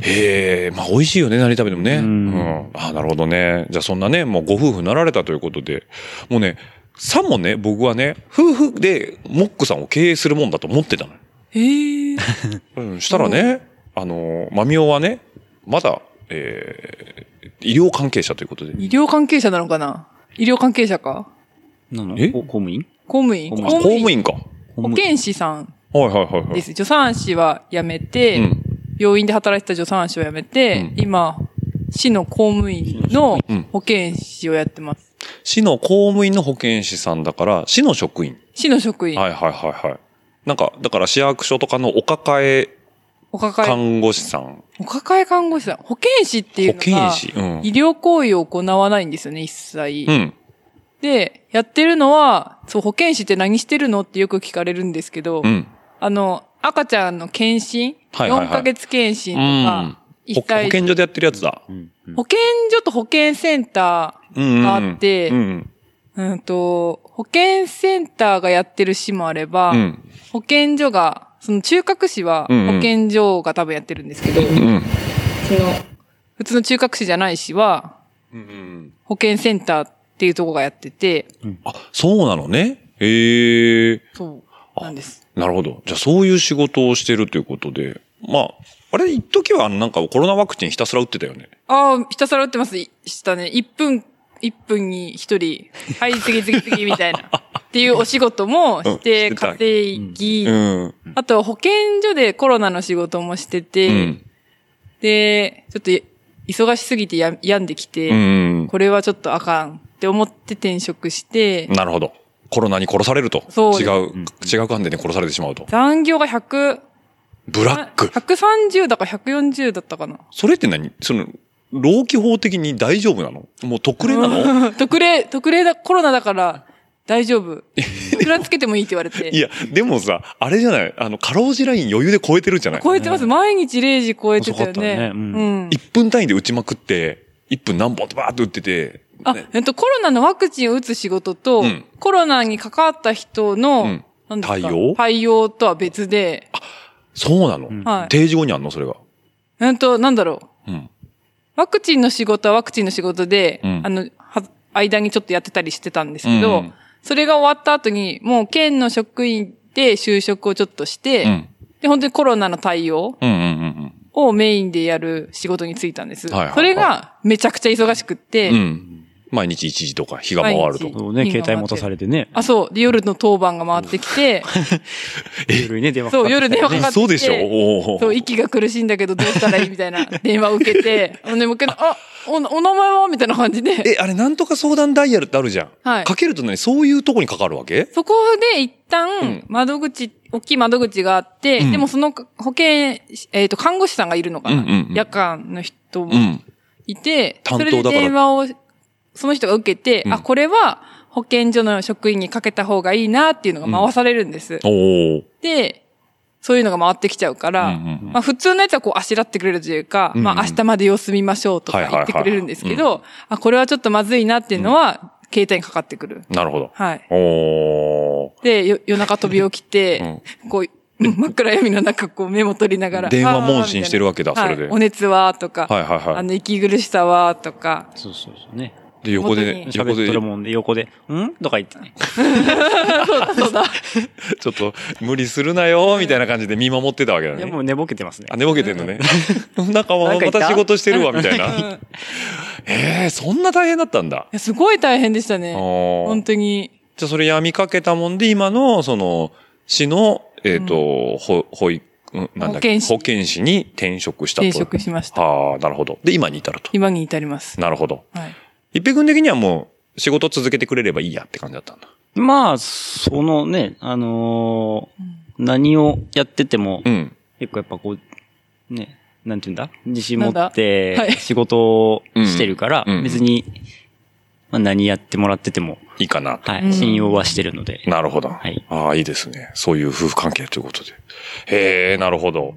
へえ、まあ美味しいよね、何食べてもね。ううんん。ああ、なるほどね。じゃあそんなね、もうご夫婦になられたということで、もうね、さもね、僕はね、夫婦でモックさんを経営するもんだと思ってたのよ。へえ。うん、したらね、あの、マミオはね、まだ、えー、医療関係者ということで。医療関係者なのかな？医療関係者か？あ。なの？え？こ公務員？公務員公務員か。保健師さんはいはいはいはい。です。助産師は辞めて、うん。病院で働いてた助産師を辞めて、うん今、市の公務員のうん保健師をやってます。市の公務員の保健師さんだから、市の職員。市の職員。はいはいはいはい。なんか、だから市役所とかのお抱えお抱え、看護師さん。お抱え看護師さん。保健師っていう保のが、健師。うん。医療行為を行わないんですよね、一切。うん。で、やってるのは、そう、保健師って何してるのってよく聞かれるんですけど、うん。あの、赤ちゃんの検診、はいはいはい4ヶ月検診とうんか、ほ一体保健所でやってるやつだ。うんうん保健所と保健センタうんうんうん。があってうんー、うんと、保健センターがやってる市もあれば、うん。うん。保健所が、その中核市はうんうん保健所が多分やってるんですけど、うん。その、普通の中核市じゃない市は、うんうん。保健センターっていうところがやってて、あ、そうなのね？へえ。そう。なんです。なるほど。じゃあそういう仕事をしてるということで、まあ、あれ、一時はなんかコロナワクチンひたすら打ってたよね？ああ、ひたすら打ってます。いしたね。1分、1分に1人、はい、次々次みたいな。っていうお仕事もして、うんしてた稼ぎ、うん。あと保健所でコロナの仕事もしてて、うん。で、ちょっと忙しすぎてや病んできて、うん。これはちょっとあかんって思って転職して、なるほど。コロナに殺されると。そう違う、違う観点で殺されてしまうと。残業が100、ブラック。130だか140だったかな。それって何？その、労基法的に大丈夫なの？もう特例なの？特例、特例だ、コロナだから大丈夫。いくらつけてもいいって言われて。いや、でもさ、あれじゃない？あの、過労死ライン余裕で超えてるじゃない？超えてます。毎日0時超えてたよね。ね。ううん。ん。1分単位で打ちまくって、1分何本ってバーって打ってて、あ、ね。えっと、コロナのワクチンを打つ仕事と、うん。コロナに関わった人の、うん。対応？対応とは別で、そうなの、はい。定時後にあんの？それが。えっと、なんだろう。うん。ワクチンの仕事はワクチンの仕事で、うんあの、は間にちょっとやってたりしてたんですけど、うんそれが終わった後に、もう県の職員で就職をちょっとして、うん。で、本当にコロナの対応。をメインでやる仕事に就いたんです。はいはいはいそれがめちゃくちゃ忙しくって、うん。毎日1時とか日が回ると。そうね、携帯持たされてね。あ、そう。で、夜の当番が回ってきて、夜にね、電話かかそう、ってきた夜電話かかってきて。そうでしょ？おー。そう、息が苦しいんだけどどうしたらいい？みたいな電話を受けて、あのね、もう一回あ、お、お名前は？みたいな感じで。え、あれなんとか相談ダイヤルってあるじゃん。はい。かけると何そういうとこにかかるわけ？そこで一うん。旦、窓口、大きい窓口があって、うん。でもその保健、えっ、と、看護師さんがいるのかな、うんうんうん。夜間の人もうん。いて、担当それでだから電話を、その人が受けて、うんあ、これは保健所の職員にかけた方がいいなっていうのが回されるんです。おー。で、そういうのが回ってきちゃうから、うんうんうんまあ普通のやつはこうあしらってくれるというか、うんうんまあ明日まで様子見ましょうとか言ってくれるんですけど、あ、これはちょっとまずいなっていうのは、携帯にかかってくる。なるほど。はい。おー。で、よ夜中飛び起きて、こう、真っ暗闇の中こうメモ取りながら。電話問診してるわけだそれではいお熱はとか、はいはいはいあの、息苦しさはとか。そうそうそうね。で、横で横でる、もんで、横で、ん？とか言ってね。そうだ、そうだ。ちょっと無理するなよ、みたいな感じで見守ってたわけだいや、ね。もう寝ぼけてますねあ、。寝ぼけてんのね。なんかまた仕事してるわ、みたいな。ええ、そんな大変だったんだ。すごい大変でしたね。本本当に。じゃあそれ闇かけたもんで、今の、その、市の、えっ、と、ほ、保育、うんなんだっけ保健師に転職したと。転職しました。ああ、なるほど。で、今に至ると。今に至ります。なるほど。はい。一平君的にはもう、仕事続けてくれればいいやって感じだったんだ。まあ、そのね、あのー何をやってても、うん。結構やっぱこう、ね、なんて言うんだ？自信持って仕事をしてるからうんうん、別に、まあ何やってもらってても、いいかなと。はい、信用はしてるので。なるほど。はいああ、いいですね。そういう夫婦関係ということで。へえ、なるほど。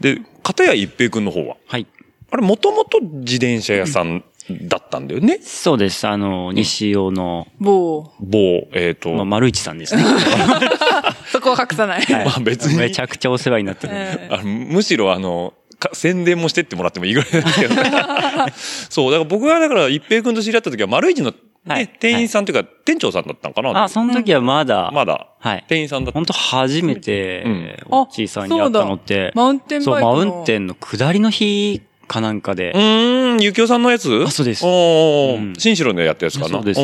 で、片や一平君の方は？はい。あれ、もともと自転車屋さんだったんだよね。そうです。あの、西尾の、某、某、えっ、と、まあ、丸市さんですね。そこは隠さない。まあ別に。めちゃくちゃお世話になってる。えあのむしろあの、か宣伝もしてってもらってもいいぐらいだけど、そう、だから僕はだから一平君と知り合った時は丸一の、ねはい。店員さんというか、店長さんだったのかな？あ、その時はまだ、まだ、はい。店員さんだった。本当初めて、うん。おっちーさんに会ったのって、マウンテンそう、バイクの。マウンテンの下りの日かなんかで。う、ーん、ゆきおさんのやつ？あそうですおーうん新城のやったやつかな？そうですお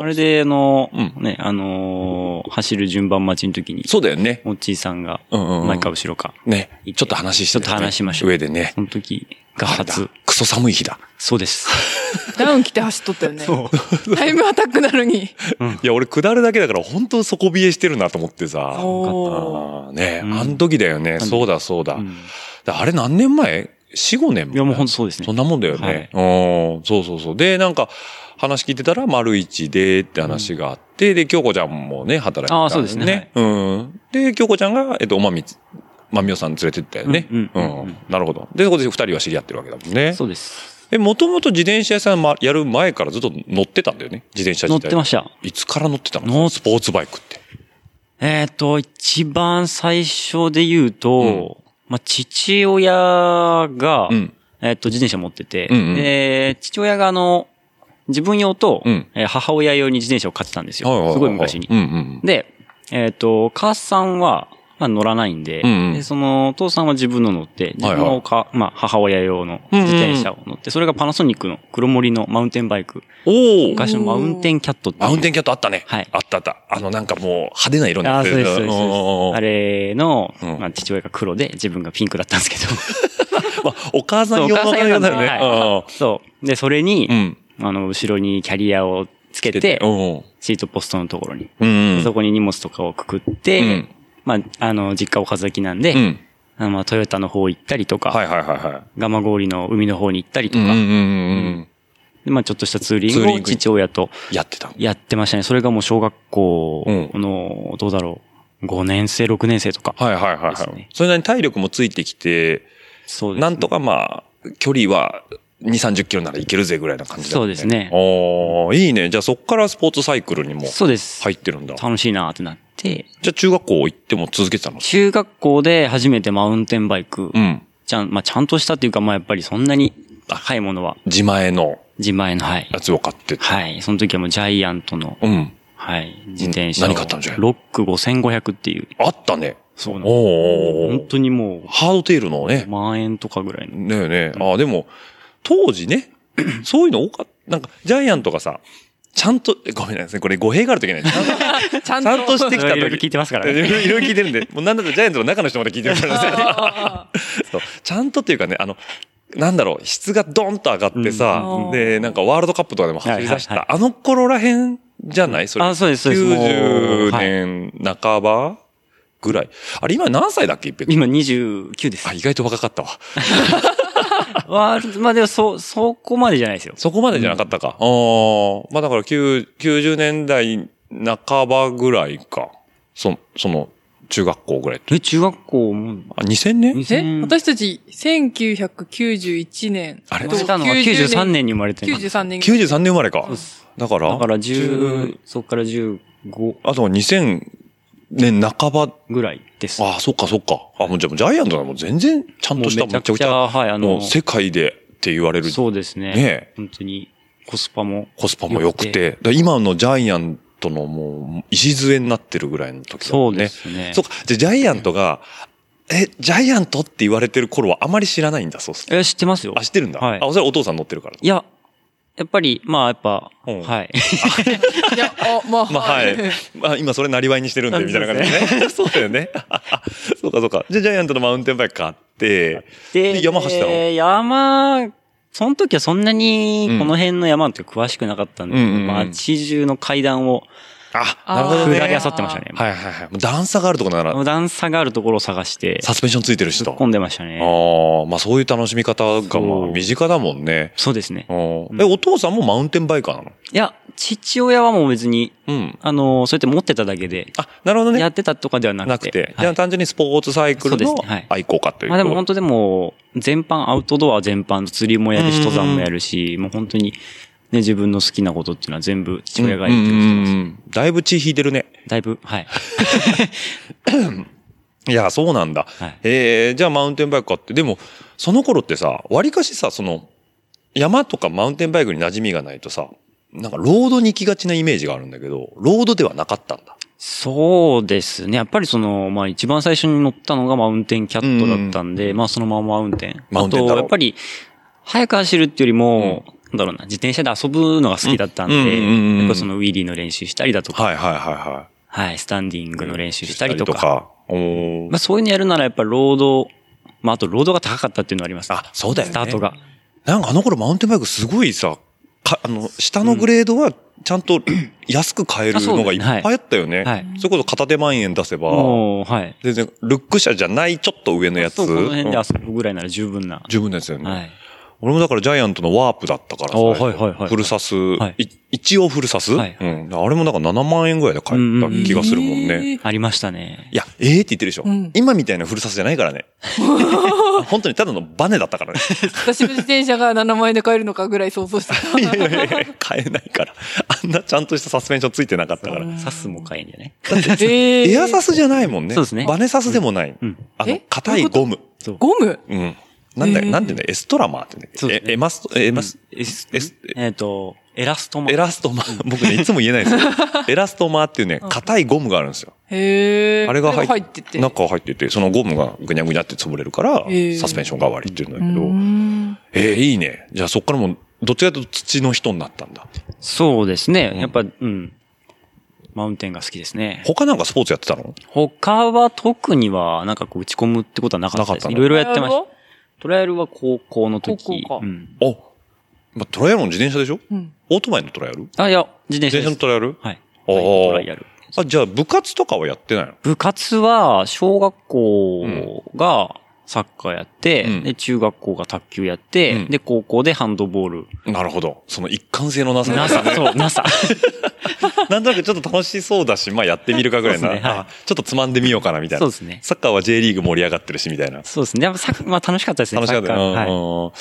ーあれで、あの、うんね、あのー走る順番待ちの時に、そうだよね。おっちーさんが、うんうんうん前か後ろか、ね。ちょっと話してちょっと話しましょう上でね。その時が初。クソ寒い日だ。そうです。ダウン着て走っとったよね。タイムアタックなのに。いや、俺下るだけだから本当底冷えしてるなと思ってさ。ね、うんあの時だよね。そうだそうだ。うんだあれ何年前？?4、5年前いや、もう本当そうですね。そんなもんだよね。うん、そうそうそう。で、なんか、話聞いてたら、丸一でって話があって、で、京子ちゃんもね、働いてたんあーそうですねうん。で、京子ちゃんが、えっと、おまみつ、まみおさん連れてったよね。うんううんんうんなるほど。で、そこで二人は知り合ってるわけだもんね。そうです。え、もともと自転車屋さんまやる前からずっと乗ってたんだよね。自転車乗自体。ってました。いつから乗ってたの？スポーツバイクって。えっ、と、一番最初で言うと、うんまあ、父親が、うん。えっ、と、自転車持ってて、うんうんで、父親があの、自分用と、うんえー母親用に自転車を買ってたんですよ。すごい昔に。うんうん。で、えっ、と、お母さんは、まあ乗らないんで、うんうんでその、お父さんは自分の乗って、自分のおか、まあ母親用の自転車を乗って、それがパナソニックの黒森のマウンテンバイク。おお昔のマウンテンキャットマウンテンキャットあったね。はいあったあった。あの、なんかもう派手な色になああ、ってる。そうです、そうですそううんです。あれの、うんまあ父親が黒で、自分がピンクだったんですけど。まあ、お母さん用お母さんのだよね。はいそう。で、それに、うん。あの、後ろにキャリアをつけて、うん。シートポストのところに。うん。そこに荷物とかをくくって、うんまあ、あの、実家岡崎なんで、うん。あのまあ、トヨタの方行ったりとか、はいはいはいはい。蒲郡の海の方に行ったりとか、うんうんうんまあ、ちょっとしたツーリングをツーリング父親とやってたの。やってましたね。それがもう小学校うの、どうだろう、5年生、6年生とか。はいはいはいはいですね。それなりに体力もついてきて、そうですねなんとかまあ、距離は2、30キロならいけるぜぐらいな感じだよそうですねおーいいね。じゃあそっからスポーツサイクルにもそうです。入ってるんだ。楽しいなってなって、じゃあ中学校行っても続けてたの？中学校で初めてマウンテンバイク、うん。ちゃん、まあ、ちゃんとしたっていうか、まあ、やっぱりそんなに高いものは、自前の自前の、はい。やつを買ってて。はい。その時はもうジャイアントの、うん。はい、自転車を。何買ったのジャイアント？ロック5500っていう。あったね。そうなんお本当にもハードテールのう、ね。万円とかぐらいの。ねえねえ。ああ、でも、当時ね、そういうの多かった。なんか、ジャイアントがさ、ちゃんと、えごめんなさい。これ語弊があるといけない。ちゃんとちゃんちゃんとしてきた時。いろいろ聞いてますからねいろいろ聞いてるんで、もうなんだったらジャイアントの中の人まで聞いてるからね。そうちゃんとっていうかね、あの、なんだろう、質がドンと上がってさ、うんで、なんかワールドカップとかでも走り出した、はいはいあの頃らへんじゃない？それ。あそうですそうですもう90年半ば？ぐらい。あれ今何歳だっけ一平君？今29ですあ、。意外と若かったわ。わまあでも、そ、そこまでじゃないですよ。そこまでじゃなかったか。ああ、まあだから9 90年代半ばぐらいか。そその、中学校ぐらい。え、中学校も、あ、2000年え2000私たち、1991年。あれ？生まれたのは93年に生まれてる。93年。93年生まれか。だから、だから10、そっから15あとは2000年半ば。ぐらいです。ああ、そっかそっか。あ、もうじゃあもうジャイアントはもう全然ちゃんとした、めちゃくちゃはいあの世界でって言われるそうですね。ねえ本当にコスパも。コスパも良くて。今のジャイアントのもう、礎になってるぐらいの時だね。そうですねそうか。じゃあジャイアントが、え、ジャイアントって言われてる頃はあまり知らないんだ、そうするえ、知ってますよ。あ、知ってるんだ。はいあ、それはお父さん乗ってるから。いや、やっぱり、まあやっぱ、うんはい。いや、あ、まあ、まあはい。まあ今それなりわいにしてるんで、みたいな感じでね。そうだよね。そうかそうか。じゃあジャイアントのマウンテンバイク買って、で山走ったの？えー山、その時はそんなにうんこの辺の山って詳しくなかったんで、街中の階段をあ、なるほどね。下り漁ってましたね。はいはいはい。もう段差があるところなら、段差があるところを探して、サスペンションついてる人。突っ込んでましたあね。あ、まあそういう楽しみ方がまあ身近だもんね。そうですね。うんえ、お父さんもマウンテンバイカーなの？いや、父親はもう別に、うん。あの、そうやって持ってただけで、あ、なるほどね。やってたとかではなくて。なくて。はいじゃあ単純にスポーツサイクルの愛好家というまあでも本当でも、全般、アウトドア全般、釣りもやるし、登山もやるし、もう本当に、ね、自分の好きなことっていうのは全部父親がやってる人です。うんだいぶ血引いてるね。だいぶ、はい。いや、そうなんだ。はいえー、じゃあマウンテンバイク買って、でも、その頃ってさ、割かしさ、その、山とかマウンテンバイクに馴染みがないとさ、なんかロードに行きがちなイメージがあるんだけど、ロードではなかったんだ。そうですね。やっぱりその、まあ一番最初に乗ったのがマウンテンキャットだったんで、まあそのままマウンテン。あと、マウンテンだろやっぱり、速く走るっていうよりも、なんだろうな、自転車で遊ぶのが好きだったんうんうんうんうんで、やっぱそのウィーリーの練習したりだとか、はいはいはいははい、スタンディングい。の練習したりとか、おーまあそういうのやるならやっぱロード、まああとロードが高かったっていうのはあります。あ、そうだよね。スタートが。なんかあの頃マウンテンバイクすごいさ、か、あの、下のグレードはちゃんと 安く買えるのがいっぱいあったよね。はい。それこそ片手万円出せば、はい。全然、ルック車じゃないちょっと上のやつ。そう、この辺でうん遊ぶぐらいなら十分な。十分ですよね。はい。俺もだからジャイアントのワープだったからさ。あはいはいはいフルサス、はいい一応フルサス、はいうん。あれもなんか7万円ぐらいで買えた気がするもんね。えーありましたね。いや、ええって言ってるでしょ、うん今みたいなフルサスじゃないからね。本当にただのバネだったからね。私の自転車が7万円で買えるのかぐらい想像してた。いやいやいや買えないから。あんなちゃんとしたサスペンションついてなかったから。サスも買えんじゃないえーエアサスじゃないもんね。そうですねバネサスでもない。うんあのえ、硬いゴム。ゴム？うん。なんだなんていうんだよエストラマーってね。そうですねえエマスト、エマス、エスエスえっと、エラストマエ。ラストマ、僕ね、いつも言えないんですよ。エラストマっていうね、硬いゴムがあるんですよ。へえ。あれが入ってて。中入ってて、そのゴムがぐにゃぐにゃって潰れるからサスペンション代わりっていうんだけうど、んえー、いいね。じゃあそっからもう、どっちかというと土の人になったんだ。そうですね。んやっぱ、うん。マウンテンが好きですね。他なんかスポーツやってたの？他は特には、なんかこう打ち込むってことはなかったです。いろいろやってました。た。トライアルは高校の時。高校かうん。あ、まあ、トライアルの自転車でしょ？うん。オートバイのトライアル？あ、いや、自転自転車。のトライアル？はい。あートライアル。あ、じゃあ部活とかはやってないの？部活は、小学校がサッカーやって、うんで、中学校が卓球やって、うんで、高校でハンドボール。なるほど。その一貫性のなさ NASA、そう、NASA。なんとなくちょっと楽しそうだし、まあやってみるかぐらいな。ねはいあちょっとつまんでみようかなみたいな。そうですねサッカーは J リーグ盛り上がってるし、みたいな。そうですね。やっぱさまあ楽しかったですね。楽しかった。うんうんあんま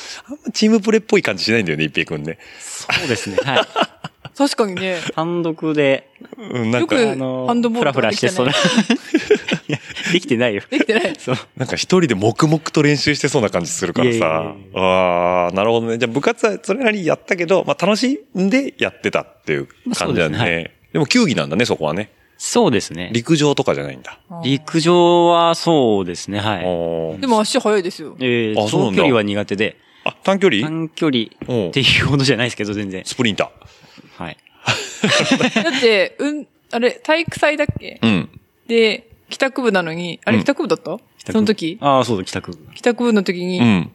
チームプレーっぽい感じしないんだよね、一平くんね。そうですね。はい。確かにね。単独で、うん、なんか、よくあのハンドボールフラフラしてそうな。いやできてないよ。できてない。そう。なんか一人で黙々と練習してそうな感じするからさや。ああ、なるほどね。じゃあ部活はそれなりにやったけど、まあ楽しんでやってたっていう感じだね。ですねでも球技なんだね、そこはね。そうですね。陸上とかじゃないんだ。陸上はそうですね。はい。でも足速いですよ。えー、あそうなんだ長距離は苦手で、あ、短距離？短距離っていうほどじゃないですけど、全然。スプリンタはい。だって、うん、あれ、体育祭だっけ？ー。うん。で、帰宅部なのに、あれうん帰宅部だった？その時？ああ、そうだ、帰宅。帰宅部の時うに、ん。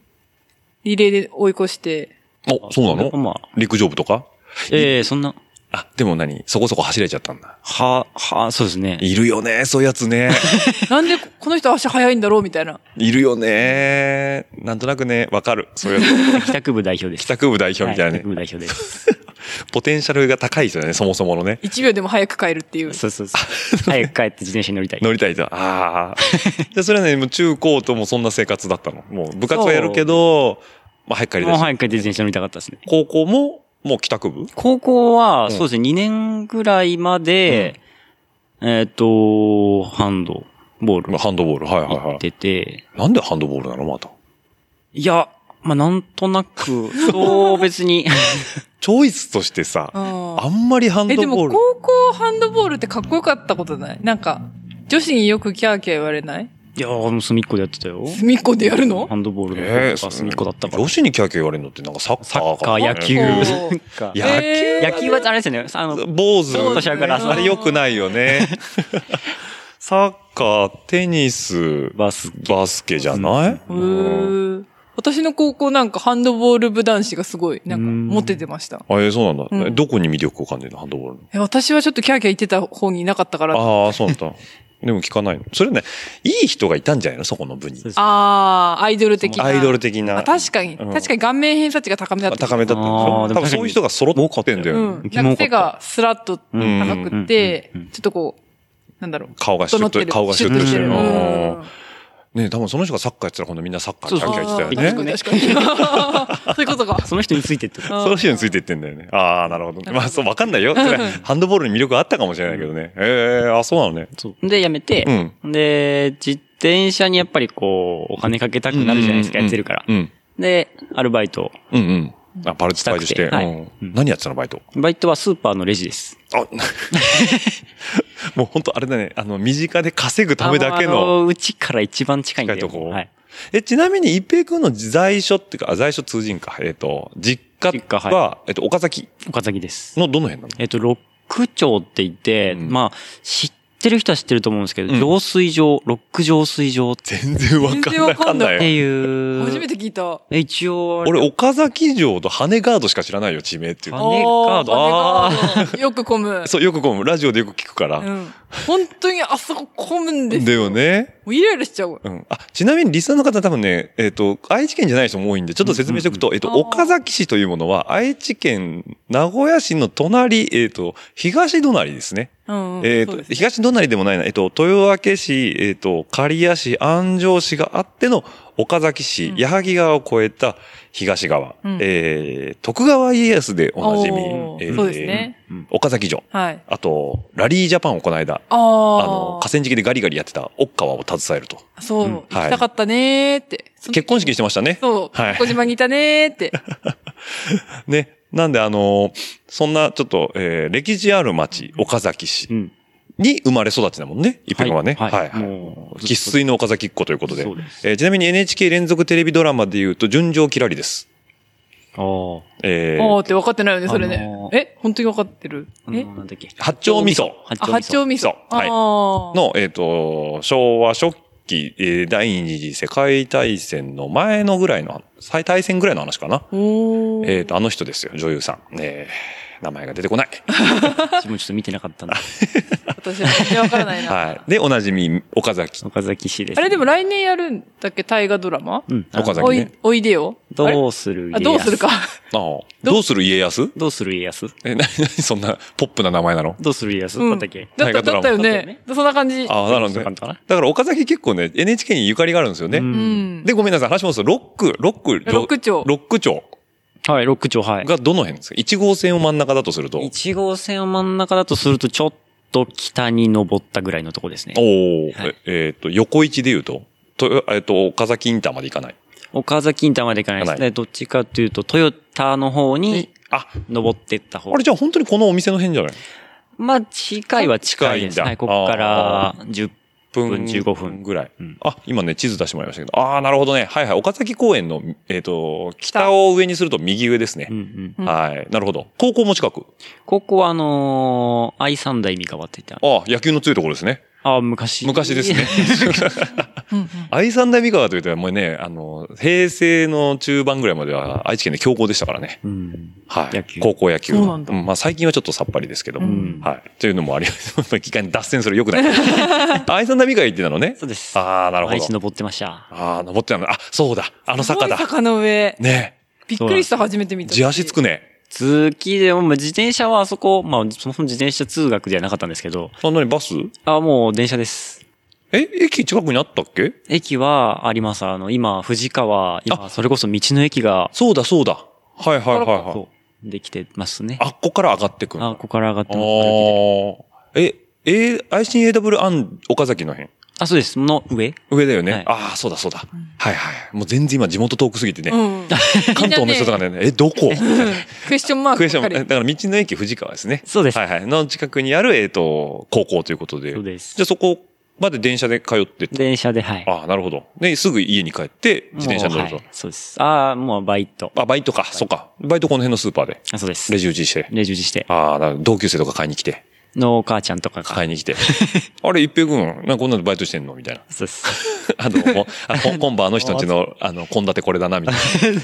リレーで追い越して、お、そうなの？まあ、陸上部とか？ええそんな、あ、でも何？そこそこ走れちゃったんだ。は、は、そうですね。いるよね、そういうやつね。なんでこの人足速いんだろう？みたいな。いるよね。なんとなくね、わかる。そういうやつ。帰宅部代表です。帰宅部代表みたいなねは帰宅。部代表です。ポテンシャルが高いですよね、そもそものね。1秒でも早く帰るっていう。そうそうそう。早く帰って自転車に乗りたい。乗りたいと。ああ。じゃあそれはね、もう中高ともそんな生活だったの。もう部活はやるけど、まあ早く帰りもうだし。早く帰って自転車乗りたかったですね。高校も、もう帰宅部？高校は、うんそうですね、2年ぐらいまで、えっと、ハンドボール。ハンドボール。はいはいはい。てて、なんでハンドボールなの？また。いや、まあ、なんとなく、そう別に、チョイスとしてさ、うん。あんまりハンえ、でもドボール。高校ハンドボールってかっこよかったことない？なんか、女子によくキャーキャー言われない？いやー、隅っこでやってたよ。隅っこでやるの？ハンドボールのえ方とか隅っこだったから。女子にキャーキャー言われるのってなんかサッカーサッカー、野球、野球えー野球はあれですよね。あの、坊主。あれ良くないよね。サッカー、テニス、バスケ。バスケじゃない、へー私の高校なんかハンドボール部男子がすごい、なんか、うんモテてました。あ、えーそうなんだ、どこに魅力を感じるの？ハンドボールの。え私はちょっとキャーキャー言ってた方にいなかったから。あああ、そうなんだ。でも聞かないの。それね、いい人がいたんじゃないの？そこの部に。あー、アイドル的な。アイドル的な。あ確かに、うん。確かに顔面偏差値が高めだった。高めだった多分そういう人が揃ってんだよ、うん。うなんか背がスラッと高くってちょっとこう、なん。だろう。顔がシュッと、整ってる。顔がシュッとしてる。ね多分その人がサッカーやってたら今度みんなサッカーキャーキャー言ってたよね。確かに確かに。そういうことか。その人についてってその人についていってんだよね。ああ、なるほど。まあ、そう、わかんないよ。それハンドボールに魅力あったかもしれないけどね。ええあ、そうなのね。そうで、やめて、で、自転車にやっぱりこう、お金かけたくなるじゃないですか、やってるから。うん。で、アルバイト。うんうん。あ、バルツバイトして。何やってたの、バイト？バイトはスーパーのレジです。あ、もう本当あれだね。あの、身近で稼ぐためだけあの。うちから一番近いんで。近いとこ？はい。え、ちなみに一平君の在所っていうか、あ在所通人か。えっと、実家はは、えっと、岡崎？岡崎です。のどの辺なの？えっと、ロック町って言って、うんまあ、知ってる人は知ってると思うんですけど、うん浄水場、ロック浄水場っ全然わかん全然わなかかんないて。いう。初めて聞いた。え一応、俺、岡崎城と羽ガードしか知らないよ、地名っていう羽ガードあー羽ガードよく混む。そう、よくこう、ラジオでよく聞くから。うん。本当にあそこ混むんですだよ。よね。もうイライラしちゃうわ。うん。あ、ちなみにリスナーの方多分ね、えっ、と、愛知県じゃない人も多いんで、ちょっと説明しておくと、えっ、と、あー岡崎市というものは、愛知県名古屋市の隣、えっ、と、東隣ですね。うんうん。えっ、と、そうですね東隣でもないな、えっ、と、豊明市、えっ、と、刈谷市、安城市があっての、岡崎市、うん矢作川を越えた東側、うんえー、徳川家康でおなじみえーそうですね。岡崎城。はい。あと、ラリージャパンをこの間、あああ。の、河川敷でガリガリやってた奥川を携えると。そう、うん行きたかったねーって。結婚式してましたね。そう。はい小島にいたねーって。ね。なんであの、そんなちょっと、えー歴史ある町、岡崎市うん。に生まれ育ちだもんね、一平君はね。はいはいはい。もう生粋の岡崎っ子ということで。そうですえーちなみに NHK 連続テレビドラマで言うと、純情キラリです。ああ。えー、あーって分かってないよね、それね。あのーえ本当に分かってる？えあの、なんだっけ？八丁味噌八あ、八丁味噌。はいあーの、えっ、と、昭和初期、えー第二次世界大戦の前のぐらいの、最大戦ぐらいの話かな。えっ、と、あの人ですよ、女優さん。えー名前が出てこない。私もちょっと見てなかったんで。私は全然分からないな。はい。で、おなじみ、岡崎。岡崎市です、あれでも来年やるんだっけ大河ドラマ？うん。岡崎ねおい、おいでよ。どうするあ、どうするか。。ああどうする家康？どうする家康？え、なになにそんなポップな名前なの？どうする家康？うん。だったっけ？だった、だったよね。そんな感じ。ああ、なるほどね。だから岡崎結構ね、NHK にゆかりがあるんですよね。うんうん。で、ごめんなさい、話しますと、ロック、ロック、ロック町ロック町はい、ロック町、はい。がどの辺ですか ?1 号線を真ん中だとすると。1号線を真ん中だとすると、ちょっと北に登ったぐらいのとこですね。おお、はいええっ、と、横一で言うと、と、えっ、と、岡崎インターまで行かない。岡崎インターまで行かないです。行かなでどっちかというと、トヨタの方にあ、登ってった方あれじゃあ本当にこのお店の辺じゃない？まあ、近いは近いです。近いんだはい、ここから10分分15分ぐらい。うんあ、今ね、地図出してもらいましたけど。ああ、なるほどね。はいはい。岡崎公園の、えっ、と、北を上にすると右上ですねうん。うん。うんはい。なるほど。高校も近く。ここはあのー、愛三代三河って言ってああ、野球の強いところですね。あ、昔。昔ですね。うんうん愛三大三河というと、もうね、あの、平成の中盤ぐらいまでは愛知県で強豪でしたからね。うん。はい。高校野球。そうなんだまあ最近はちょっとさっぱりですけども。うんはい。というのもあり ます。機会に脱線するよくない。愛三大三河行ってたのね。そうです。ああ、なるほど愛知。登ってました。ああ、登ってたの。あ、そうだ。あの坂だ。坂の上。ねびっくりした、初めて見た。地足つくね。通勤でも、まあ自転車はあそこ、まあ、そもそも自転車通学ではなかったんですけど、あ、なにバス？あ、もう電車です。え、駅近くにあったっけ？駅はあります。あの、今、藤川、今、それこそ道の駅が、そうだそうだ。はいはいはいはい。できてますね。あっこから上がってくる。あ、ここから上がってあます。え、え、愛心 AW アン岡崎の辺？あ、そうです。の上上だよね。はいああ、そうだそうだ。はいはい。もう全然今地元遠くすぎてね。うん。関東の人とかね、え、どこ？うんクエスチョンマークエスチョン、クばっかり。だから道の駅藤川ですね。そうですはいはい。の近くにある、えっ、と、高校ということで。そうですじゃあそこまで電車で通ってって。電車で、はい。ああ、なるほど。で、すぐ家に帰って、自転車に乗ると。もうはいそうです。ああ、もうバイト。あ、バイトか。そうか。バイトこの辺のスーパーで。あ、そうです。レジ打ちして。レジ打ちして。ああ、なるほど同級生とか買いに来て。の母ちゃんとかが。買いに来て。あれ、一平君、なんかこんなのバイトしてんのみたいな。そうです。あの、もうあこ今晩あの人たちの、あの、献立これだな、みたいな。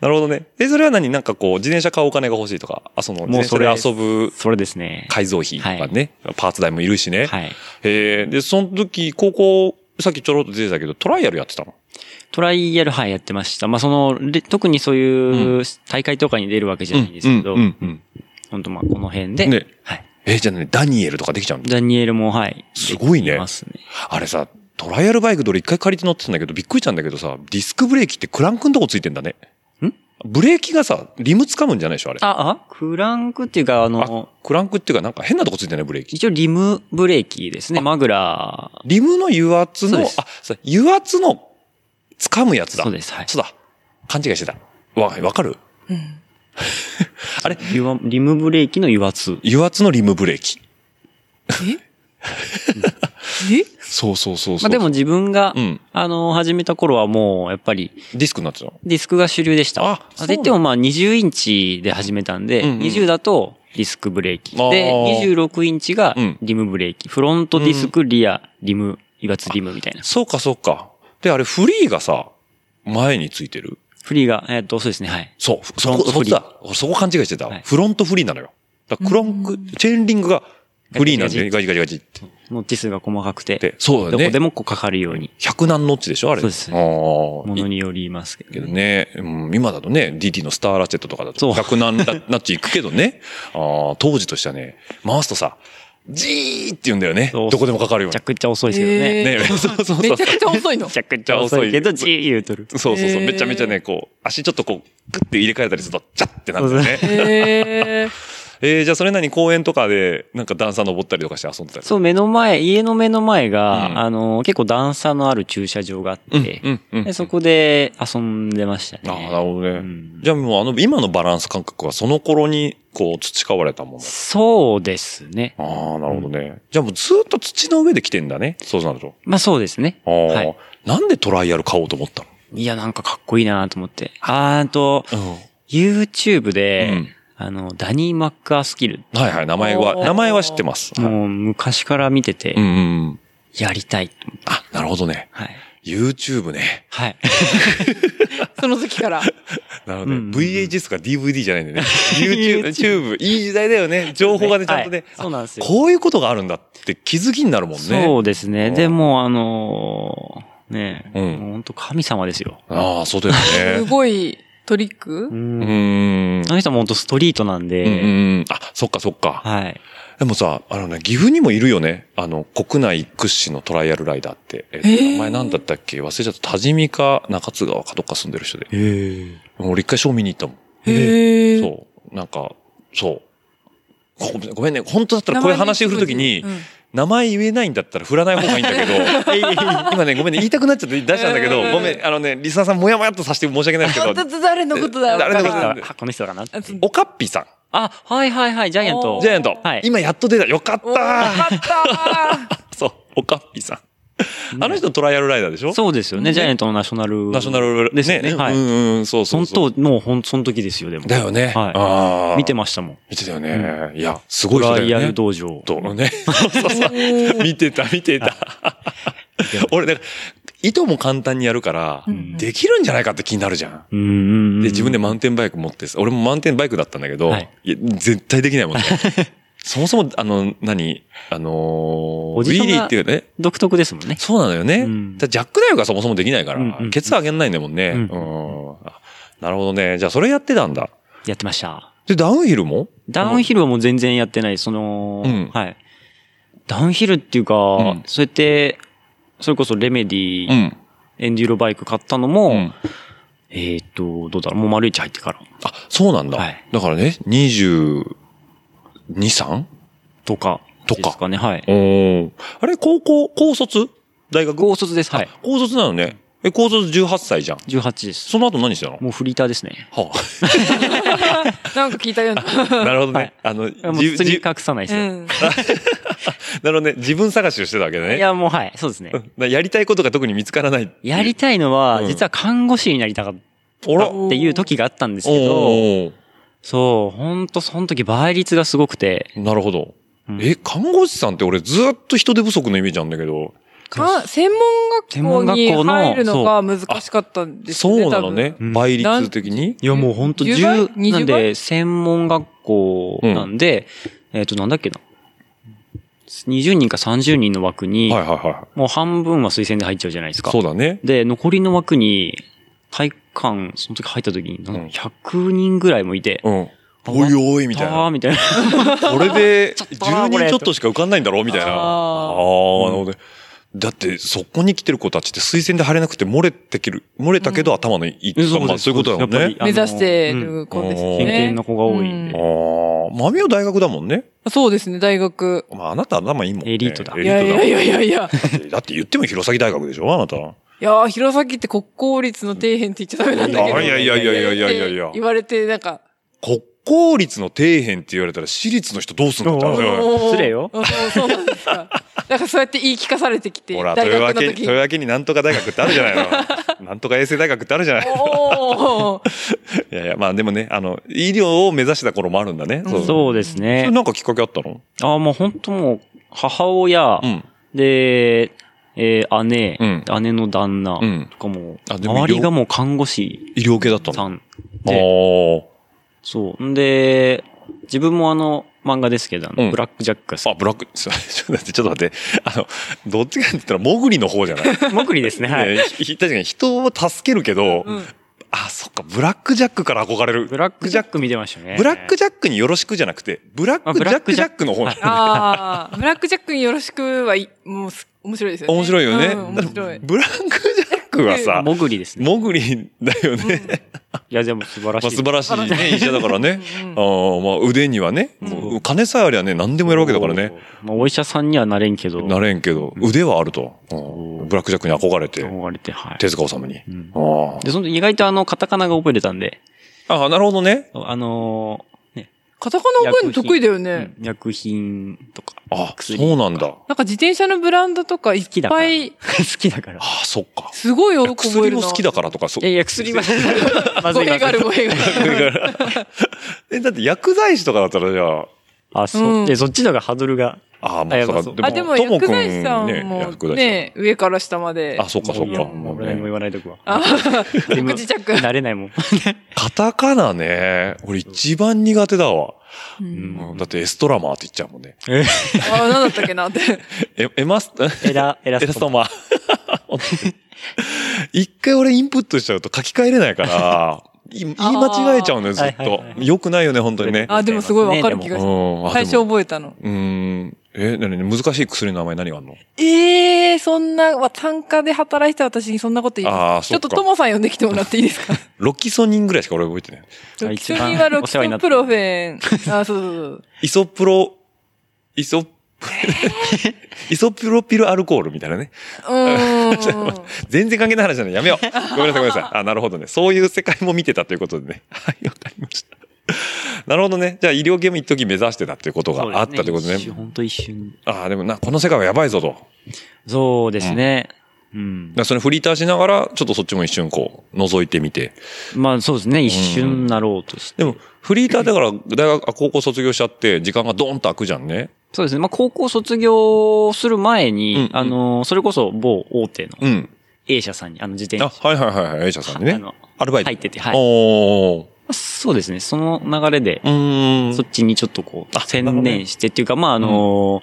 なるほどね。で、それは何？なんかこう、自転車買うお金が欲しいとか、あ、その、自もうそれ遊ぶそれですね。改造費とかね、パーツ代もいるしね。はい。えで、その時、高校、さっきちょろっと出てたけど、トライアルやってたの？トライアル、はい、やってました。まあ、その、で特にそういう大会とかに出るわけじゃないんですけど、うん。本当まあ、この辺で、ねはい。えじゃあね、ダニエルとかできちゃうんだ。ダニエルも、はい。すごいねますね。あれさ、トライアルバイクで俺一回借りて乗ってたんだけど、びっくりしたんだけどさ、ディスクブレーキってクランクのとこついてんだね。ん？ブレーキがさ、リム掴むんじゃないでしょあれ。あ、あ、クランクっていうか、ああの、クランクっていうかなんか変なとこついてないブレーキ。一応リムブレーキですね。マグラー。リムの油圧の、あ、そう油圧の掴むやつだ。そうですはいそうだ。勘違いしてた。わ、わかる？うん あれ？油リムブレーキの油圧。油圧のリムブレーキ。え？え？そうそうそうそう。まあでも自分が、うんあの、始めた頃はもう、やっぱり、ディスクになってたの？ディスクが主流でした。あそうで言ってもまあ20インチで始めたんで、うんうん20だとディスクブレーキ。で、26インチがうんリムブレーキ。フロントディスク、リア、リム、油圧リムみたいな。そうかそうか。で、あれフリーがさ、前についてる？フリーが、えっと、そうですね、はい。そう、そこ、フロントフリーそこだ。俺そこ勘違いしてた。はいフロントフリーなのよ。だクランク、チェーンリングがフリーなんで、ガガジガジガジって。ノッチ数が細かくて、で、そうだよね。どこでもこうかかるように。100何ノッチでしょあれ。そうですああ。ものによりますけどけどね。ね、うん、今だとね、DT のスターラチェットとかだそうと、100何ラナッチ行くけどね、ああ当時としてはね、回すとさ、ジーって言うんだよね。どこでもかかるようめちゃくちゃ遅いですけどね。えね。そうそうそう。めちゃくちゃ遅いのめち。ゃくちゃ遅いけど、遅じー言うとる。そうそうそう。へーめちゃめちゃね、こう、足ちょっとこう、グッて入れ替えたりすると、チャッってなるんだよね。えええー、じゃあそれなに公園とかで、なんか段差登ったりとかして遊んでたりそう、目の前、家の目の前が、うんあの、結構段差のある駐車場があって、うん、うん。でそこで遊んでましたね。ああ、なるほどね。うんじゃあもうあの、今のバランス感覚はその頃に、こう、培われたもの。そうですね。ああ、なるほどね。じゃあもうずっと土の上で来てんだね。そうなると。まあそうですね。ああ、はいなんでトライアル買おうと思ったいや、なんかかっこいいなと思って。あーと、の YouTube で、うんあの、ダニー・マッカースキル、はいはい、名前は、名前は知ってます。もう昔から見ててうん。やりたい。あ、なるほどね。はい。YouTube ね。はい。その時から。なるほどね。うん VHS か DVD じゃないんだね。YouTube、YouTube いい時代だよね。情報がね、ちゃんとねはい。そうなんですよ。こういうことがあるんだって気づきになるもんね。そうですね。うんでも、あのーね、うん本当神様ですよ。ああ、そうだよすね。ごいトリッう。ク？うんん。あの人も本当ストリートなんで、うんうん。あ、そっかそっか。はい。でもさ、あのね、岐阜にもいるよね。あの、国内屈指のトライアルライダーって。えっとへー名前なんだったっけ？忘れちゃった。多治見か中津川かどっか住んでる人で。俺一回ショー見に行ったもん。へえ。そう。なんか、そう。ごめんごめんね。本当だったらこういう話振るときに、うん名前言えないんだったら振らない方がいいんだけど、今ね、ごめんね、言いたくなっちゃって出したんだけど、うん。ごめん、あのね、リサさんもやもやっとさせて申し訳ないですけあど、だ誰のことだ。誰のことだ。この人かな。おかっぴさん。あ、はいはいはい、ジャイアント。お。ジャイアント。はい。今やっと出た。よかっおーよかたった そう、おかっぴさん。あの人トライアルライダーでしょ？そうですよね。ジャイアントのナショナル。ナショナルですよね。はい。うんうん、そうそうそう。本当、もうほん、その時ですよ、でも。だよね。はいあー見てましたもん。見てたよね。いや、すごい人だよね。トライアル道場。とね。そうそうそう。見てた、見てた。俺、だから、いとも簡単にやるから、んできるんじゃないかって気になるじゃん。うんうんうん。で、自分でマウンテンバイク持ってさ俺もマウンテンバイクだったんだけど、絶対できないもんね。そもそも、あの、何？あのー、ウィリーっていうね。独特ですもんね。そうなのよね。うんジャックダイブがそもそもできないから、うんうんケツ上げんないんだもんね。ううんんあなるほどね。じゃあそれやってたんだ。やってました。で、ダウンヒルも？ダウンヒルはもう全然やってない。その、うんはい。ダウンヒルっていうか、んそうやって、それこそレメディ、うん。エンデューロバイク買ったのも、うんえーっと、どうだろう、もう丸一入ってからあ、そうなんだ。はいだからね、22、3? とかとかですかね、はい。おーあれ、高校、高卒？大学？高卒です、はい。あ高卒なのね。え、高卒18歳じゃん。18です。その後何してたの？もうフリーターですね。は なんか聞いたような。あ、なるほどね。はいあの、普通にじ隠さないですよ。うん。なるほどね。自分探しをしてたわけだね。いや、もうはい、そうですねやりたいことが特に見つからない。やりたいのは、うん実は看護師になりたかったっていう時があったんですけど、そう、ほんとその時倍率がすごくて、なるほど。うんえ、看護師さんって俺ずっと人手不足のイメージなんだけど。か専門学校に入るのが難しかったんですよね。そうなのね倍率的に？いやもうほんと10倍10、20なんで、専門学校なんで、えっ、と、なんだっけな。20人か30人の枠に、はいはいはもう半分は推薦で入っちゃうじゃないですい。か。そうだね。で、残りの枠に、体育館、その時入った時に、なんうんか100人ぐらいもいて、うん。おいおい、みたいな。みたいな。これで ちょっとな10これ人ちょっとしか受かんないんだろうみたいな。あああー、なるほどね。だって、そこに来てる子たちって推薦で入れなくて漏れてきる、漏れたけど頭のいいとか、まあそういうことだもんね。目指してうんる子ですうん偏ね。見の子が多いんで。ああ、マミオ大学だもんね。そうですね、大学。まああなた頭いいもんね。エリートだエリートだ。いやいやいやいやいや。だってだって言っても弘前大学でしょあなた。いやー、弘前って国公立の底辺って言っちゃダメなんだけど。いやいやいやいやいやいやいや言われて、なんか、国公立の底辺って言われたら私立の人どうすんのって失礼よそうそうなんですか。だからそうやって言い聞かされてきて、ほら、大豊明、豊明になんとか大学ってあるじゃないの。なんとか衛生大学ってあるじゃない。おー いやいや、まあでもね、あの、医療を目指した頃もあるんだね。そうそうですそねれ。なんかきっかけあったの？ああ、もう本当もう、母親、うん。で、えー姉、うん姉の旦那うんとかも、あでも周りがもう看護師医療系だったの？さんあで、ーそう。んで、自分もあの、漫画ですけど、あの、うんブラックジャックが好あ、ブラック、ちょっと待って、ちょっと待って。あの、どっちかって言ったら、モグリの方じゃない？き。もぐりですね、はい。ねひ確かに人を助けるけど、うんあ、そっか、ブラックジャックから憧れる。ブラックジャック見てましたね。ブラックジャックによろしくじゃなくて、ブラックジャックジャックの方はいああ、ブラックジャックによろしくはい、もうす面白いですよね。面白いよね。うん面白い。ブラックジャックはさ、もぐりですね。もぐりだよね。いや、でも素晴らしい。まあ素晴らしいね、医者だからね。あーまあ腕にはね、もう金さえありゃね、何でもやるわけだからね。まあ、お医者さんにはなれんけど。なれんけど、腕はあると。うんブラックジャックに憧れて、憧れて、はい。手塚治虫に。んあで、その意外とあの、カタカナが覚えれたんで、ああ、なるほどね。あの。カタカナ覚えるの得意だよね。うん薬品とか。あ、薬そうなんだ。なんか自転車のブランドとかいっ。ぱい、好きだから。あ あ、そっか。すごいよく覚えるな。薬も好きだからとか、そういやいや、薬は、まずい語弊がある語弊がある。え、だって薬剤師とかだったらじゃあ、あ、そう。うんいや、そっちのがハードルが。ああ、まあ、そうかあ、でも薬剤師さんねもね、上から下まで。あ、そっかそっか。もう何も言わないとこは。あ、口着。慣れないもん。カタカナね。俺一番苦手だわ。ううんんだってエストラマーって言っちゃうもんね。あ、なんだったっけなって。え、エマス、エラ、エラエラストマー。一回俺インプットしちゃうと書き換えれないから、い言い間違えちゃうんだよ、ずっとは。よくないよね、本当にね。あ、でもすごいわかる気がする。最初覚えたの。うーん。え、なに難しい薬の名前何があんの？ええー、そんな、わ単価で働いてた私にそんなこと言います。ちょっとともさん呼んできてもらっていいですか？ロキソニンぐらいしか俺覚えてない。ロキソニンはロキソプロフェン。あ、そうそうそう。イソプロ、イソ、イソプロピルアルコールみたいなね。全然関係ない話じゃない。やめよう。ごめんなさい、ごめんなさい。あ、なるほどね。そういう世界も見てたということでね。はい、わかりました。なるほどね。じゃあ医療系も一時目指してたっていうことがあったということね。一瞬本当一瞬。ああ、でもな、この世界はやばいぞと。そうですね。うん。らそれフリーターしながら、ちょっとそっちも一瞬こう、覗いてみて。まあそうですね。一瞬なろうとして。でも、フリーターだから、大学、あ高校卒業しちゃって、時間がドーンと空くじゃんね。そうですね。まあ高校卒業する前に、うんうんあの、それこそ某大手のうん。A 社さんに、あの自転あ、車。はいはいはいはい。A 社さんにねあの。アルバイト。入っててはいおー。そうですね。その流れでう、ーん。そっちにちょっとこう、あ専念してっていうか、まああの、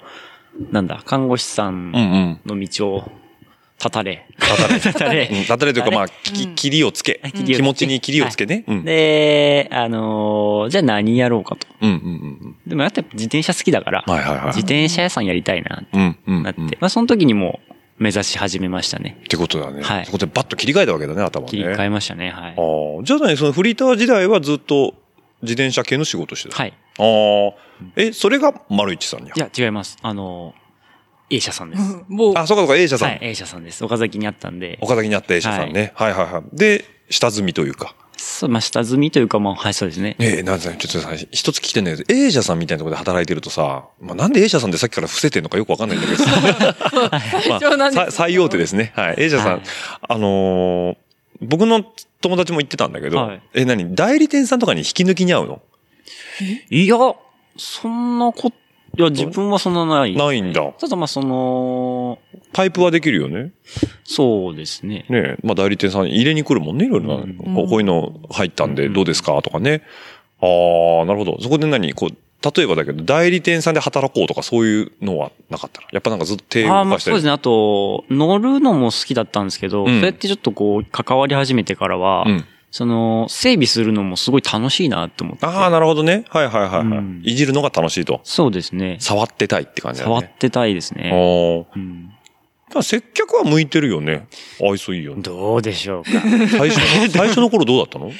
なんだ、看護師さんうんうん。の道を立たれ。立たれ。立たうんれ。立てるというか、まあ、き切りをつけ。気持ちに切りをつけね。うん。で、あのーじゃあ何やろうかと。うんうんうんでもやっぱ自転車好きだから、うん。はいはいはい。自転車屋さんやりたいなってうんうん。なって、まあその時にもう目指し始めましたね。てことだね。はいそこでバッと切り替えたわけだね、頭ね。切り替えましたね、はい。ああ。じゃあね、そのフリーター時代はずっと自転車系の仕事してた。はい。ああ。え、それが丸一さんに？いや、違います。あのー A 社さんです。もう、あ、そうかそうか、A 社さん。はい、A 社さんです。岡崎にあったんで。岡崎にあった A 社さんね。はいはいはい。で、下積みというか。そう、まあ、下積みというか、まあ、はい、そうですね。ええなんですね、ちょっとさ、一つ聞きたいんだけど、A 社さんみたいなところで働いてるとさ、まあなんで A 社さんでさっきから伏せてんのかよくわかんないんだけどさ。まあ 一応なんですさ最大手ですね。はい。A 社さん、はいあのー僕の友達も言ってたんだけど、はいえ、何？代理店さんとかに引き抜きに合うの？いや、そんなこ、いや、自分はそんなない。ないんだ。ただ、まあ、その、パイプはできるよね。そうですね。ねえまあ代理店さん入れに来るもんね、いろいろな。うんこうこういうの入ったんでどうですか？とかね。ああ、なるほど。そこで何？こう、例えばだけど、代理店さんで働こうとかそういうのはなかったら？やっぱなんかずっと手をああ、ま動かしてあそうですね。あと、乗るのも好きだったんですけど、うんそうやってちょっとこう、関わり始めてからは、うん。その、整備するのもすごい楽しいなって思って。ああ、なるほどね。はいはいはい、はいうんいじるのが楽しいと。そうですね。触ってたいって感じだね。触ってたいですあね。ーうん接客は向いてるよね。愛想いいよね。どうでしょうか。最初の、最初の頃どうだったの？い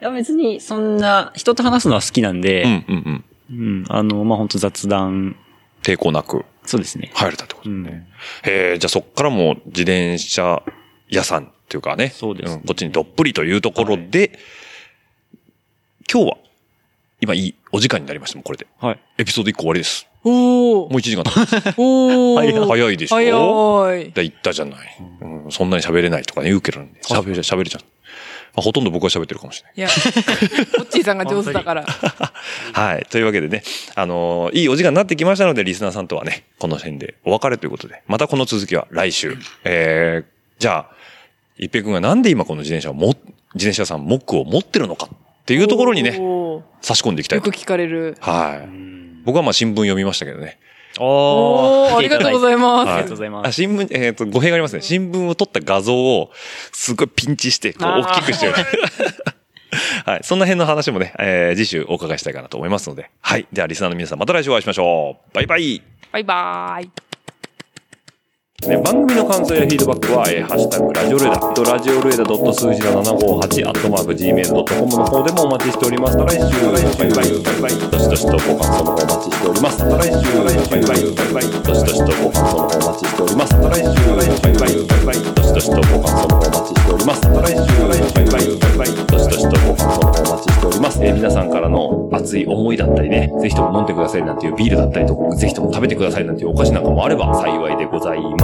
や別にそんな人と話すのは好きなんで、うんうんうん。うん、あの、まあ、本当雑談、抵抗なくそうですね。入れたってことうん。へえ、じゃあそっからもう自転車屋さんっていうかね。そうですねんこっちにどっぷりというところで、今日は、今いいお時間になりましたもん、これで。はい。エピソード1個終わりです。おー。もう1時間経ちます。おー。早いでしょ？早い。で言ったじゃない。うん、そんなに喋れないとかね、言うけどね。喋る、喋るじゃん。まあ、ほとんど僕は喋ってるかもしれない。いや、モッチーさんが上手だから。はい。というわけでね、あのーいいお時間になってきましたので、リスナーさんとはね、この辺でお別れということで、またこの続きは来週。えー、じゃあ、一平くんがなんで今この自転車をも、自転車屋さんモックを持ってるのかっていうところにね、差し込んでいきたいとよく。聞かれる。はい。僕はまあ新聞読みましたけどね。おー、ありがとうございます。はいありがとうございますあ新聞、えっ、と、語弊がありますね。新聞を撮った画像を、すごいピンチして、こう、大きくしてる。はい。そんな辺の話もね、えー次週お伺いしたいかなと思いますので。はい。では、リスナーの皆さん、また来週お会いしましょう。バイバイ。バイバーイ。ね、番組の感想やフィードバックは、えーハッシュタグラジオルエダ、ラジオルエダ数字の758、アットマーク Gmail.com の方でもお待ちしております。また来週、バイバイ、バイバイ、どしどしとご感想の方お待ちしております。また来週、バイバイ、バイバイ、どしどしとご感想の方お待ちしております。また来週、バイバイ、バイバイ、どしどしとご感想の方お待ちしております。また来週、バイバイ、バイバイ、どしどしとご感想の方お待ちしております。えー皆さんからの熱い思いだったりね、ぜひとも飲んでくださいなんていうビールだったりとか、ぜひとも食べてくださいなんていうお菓子なんかもあれば幸いでございます。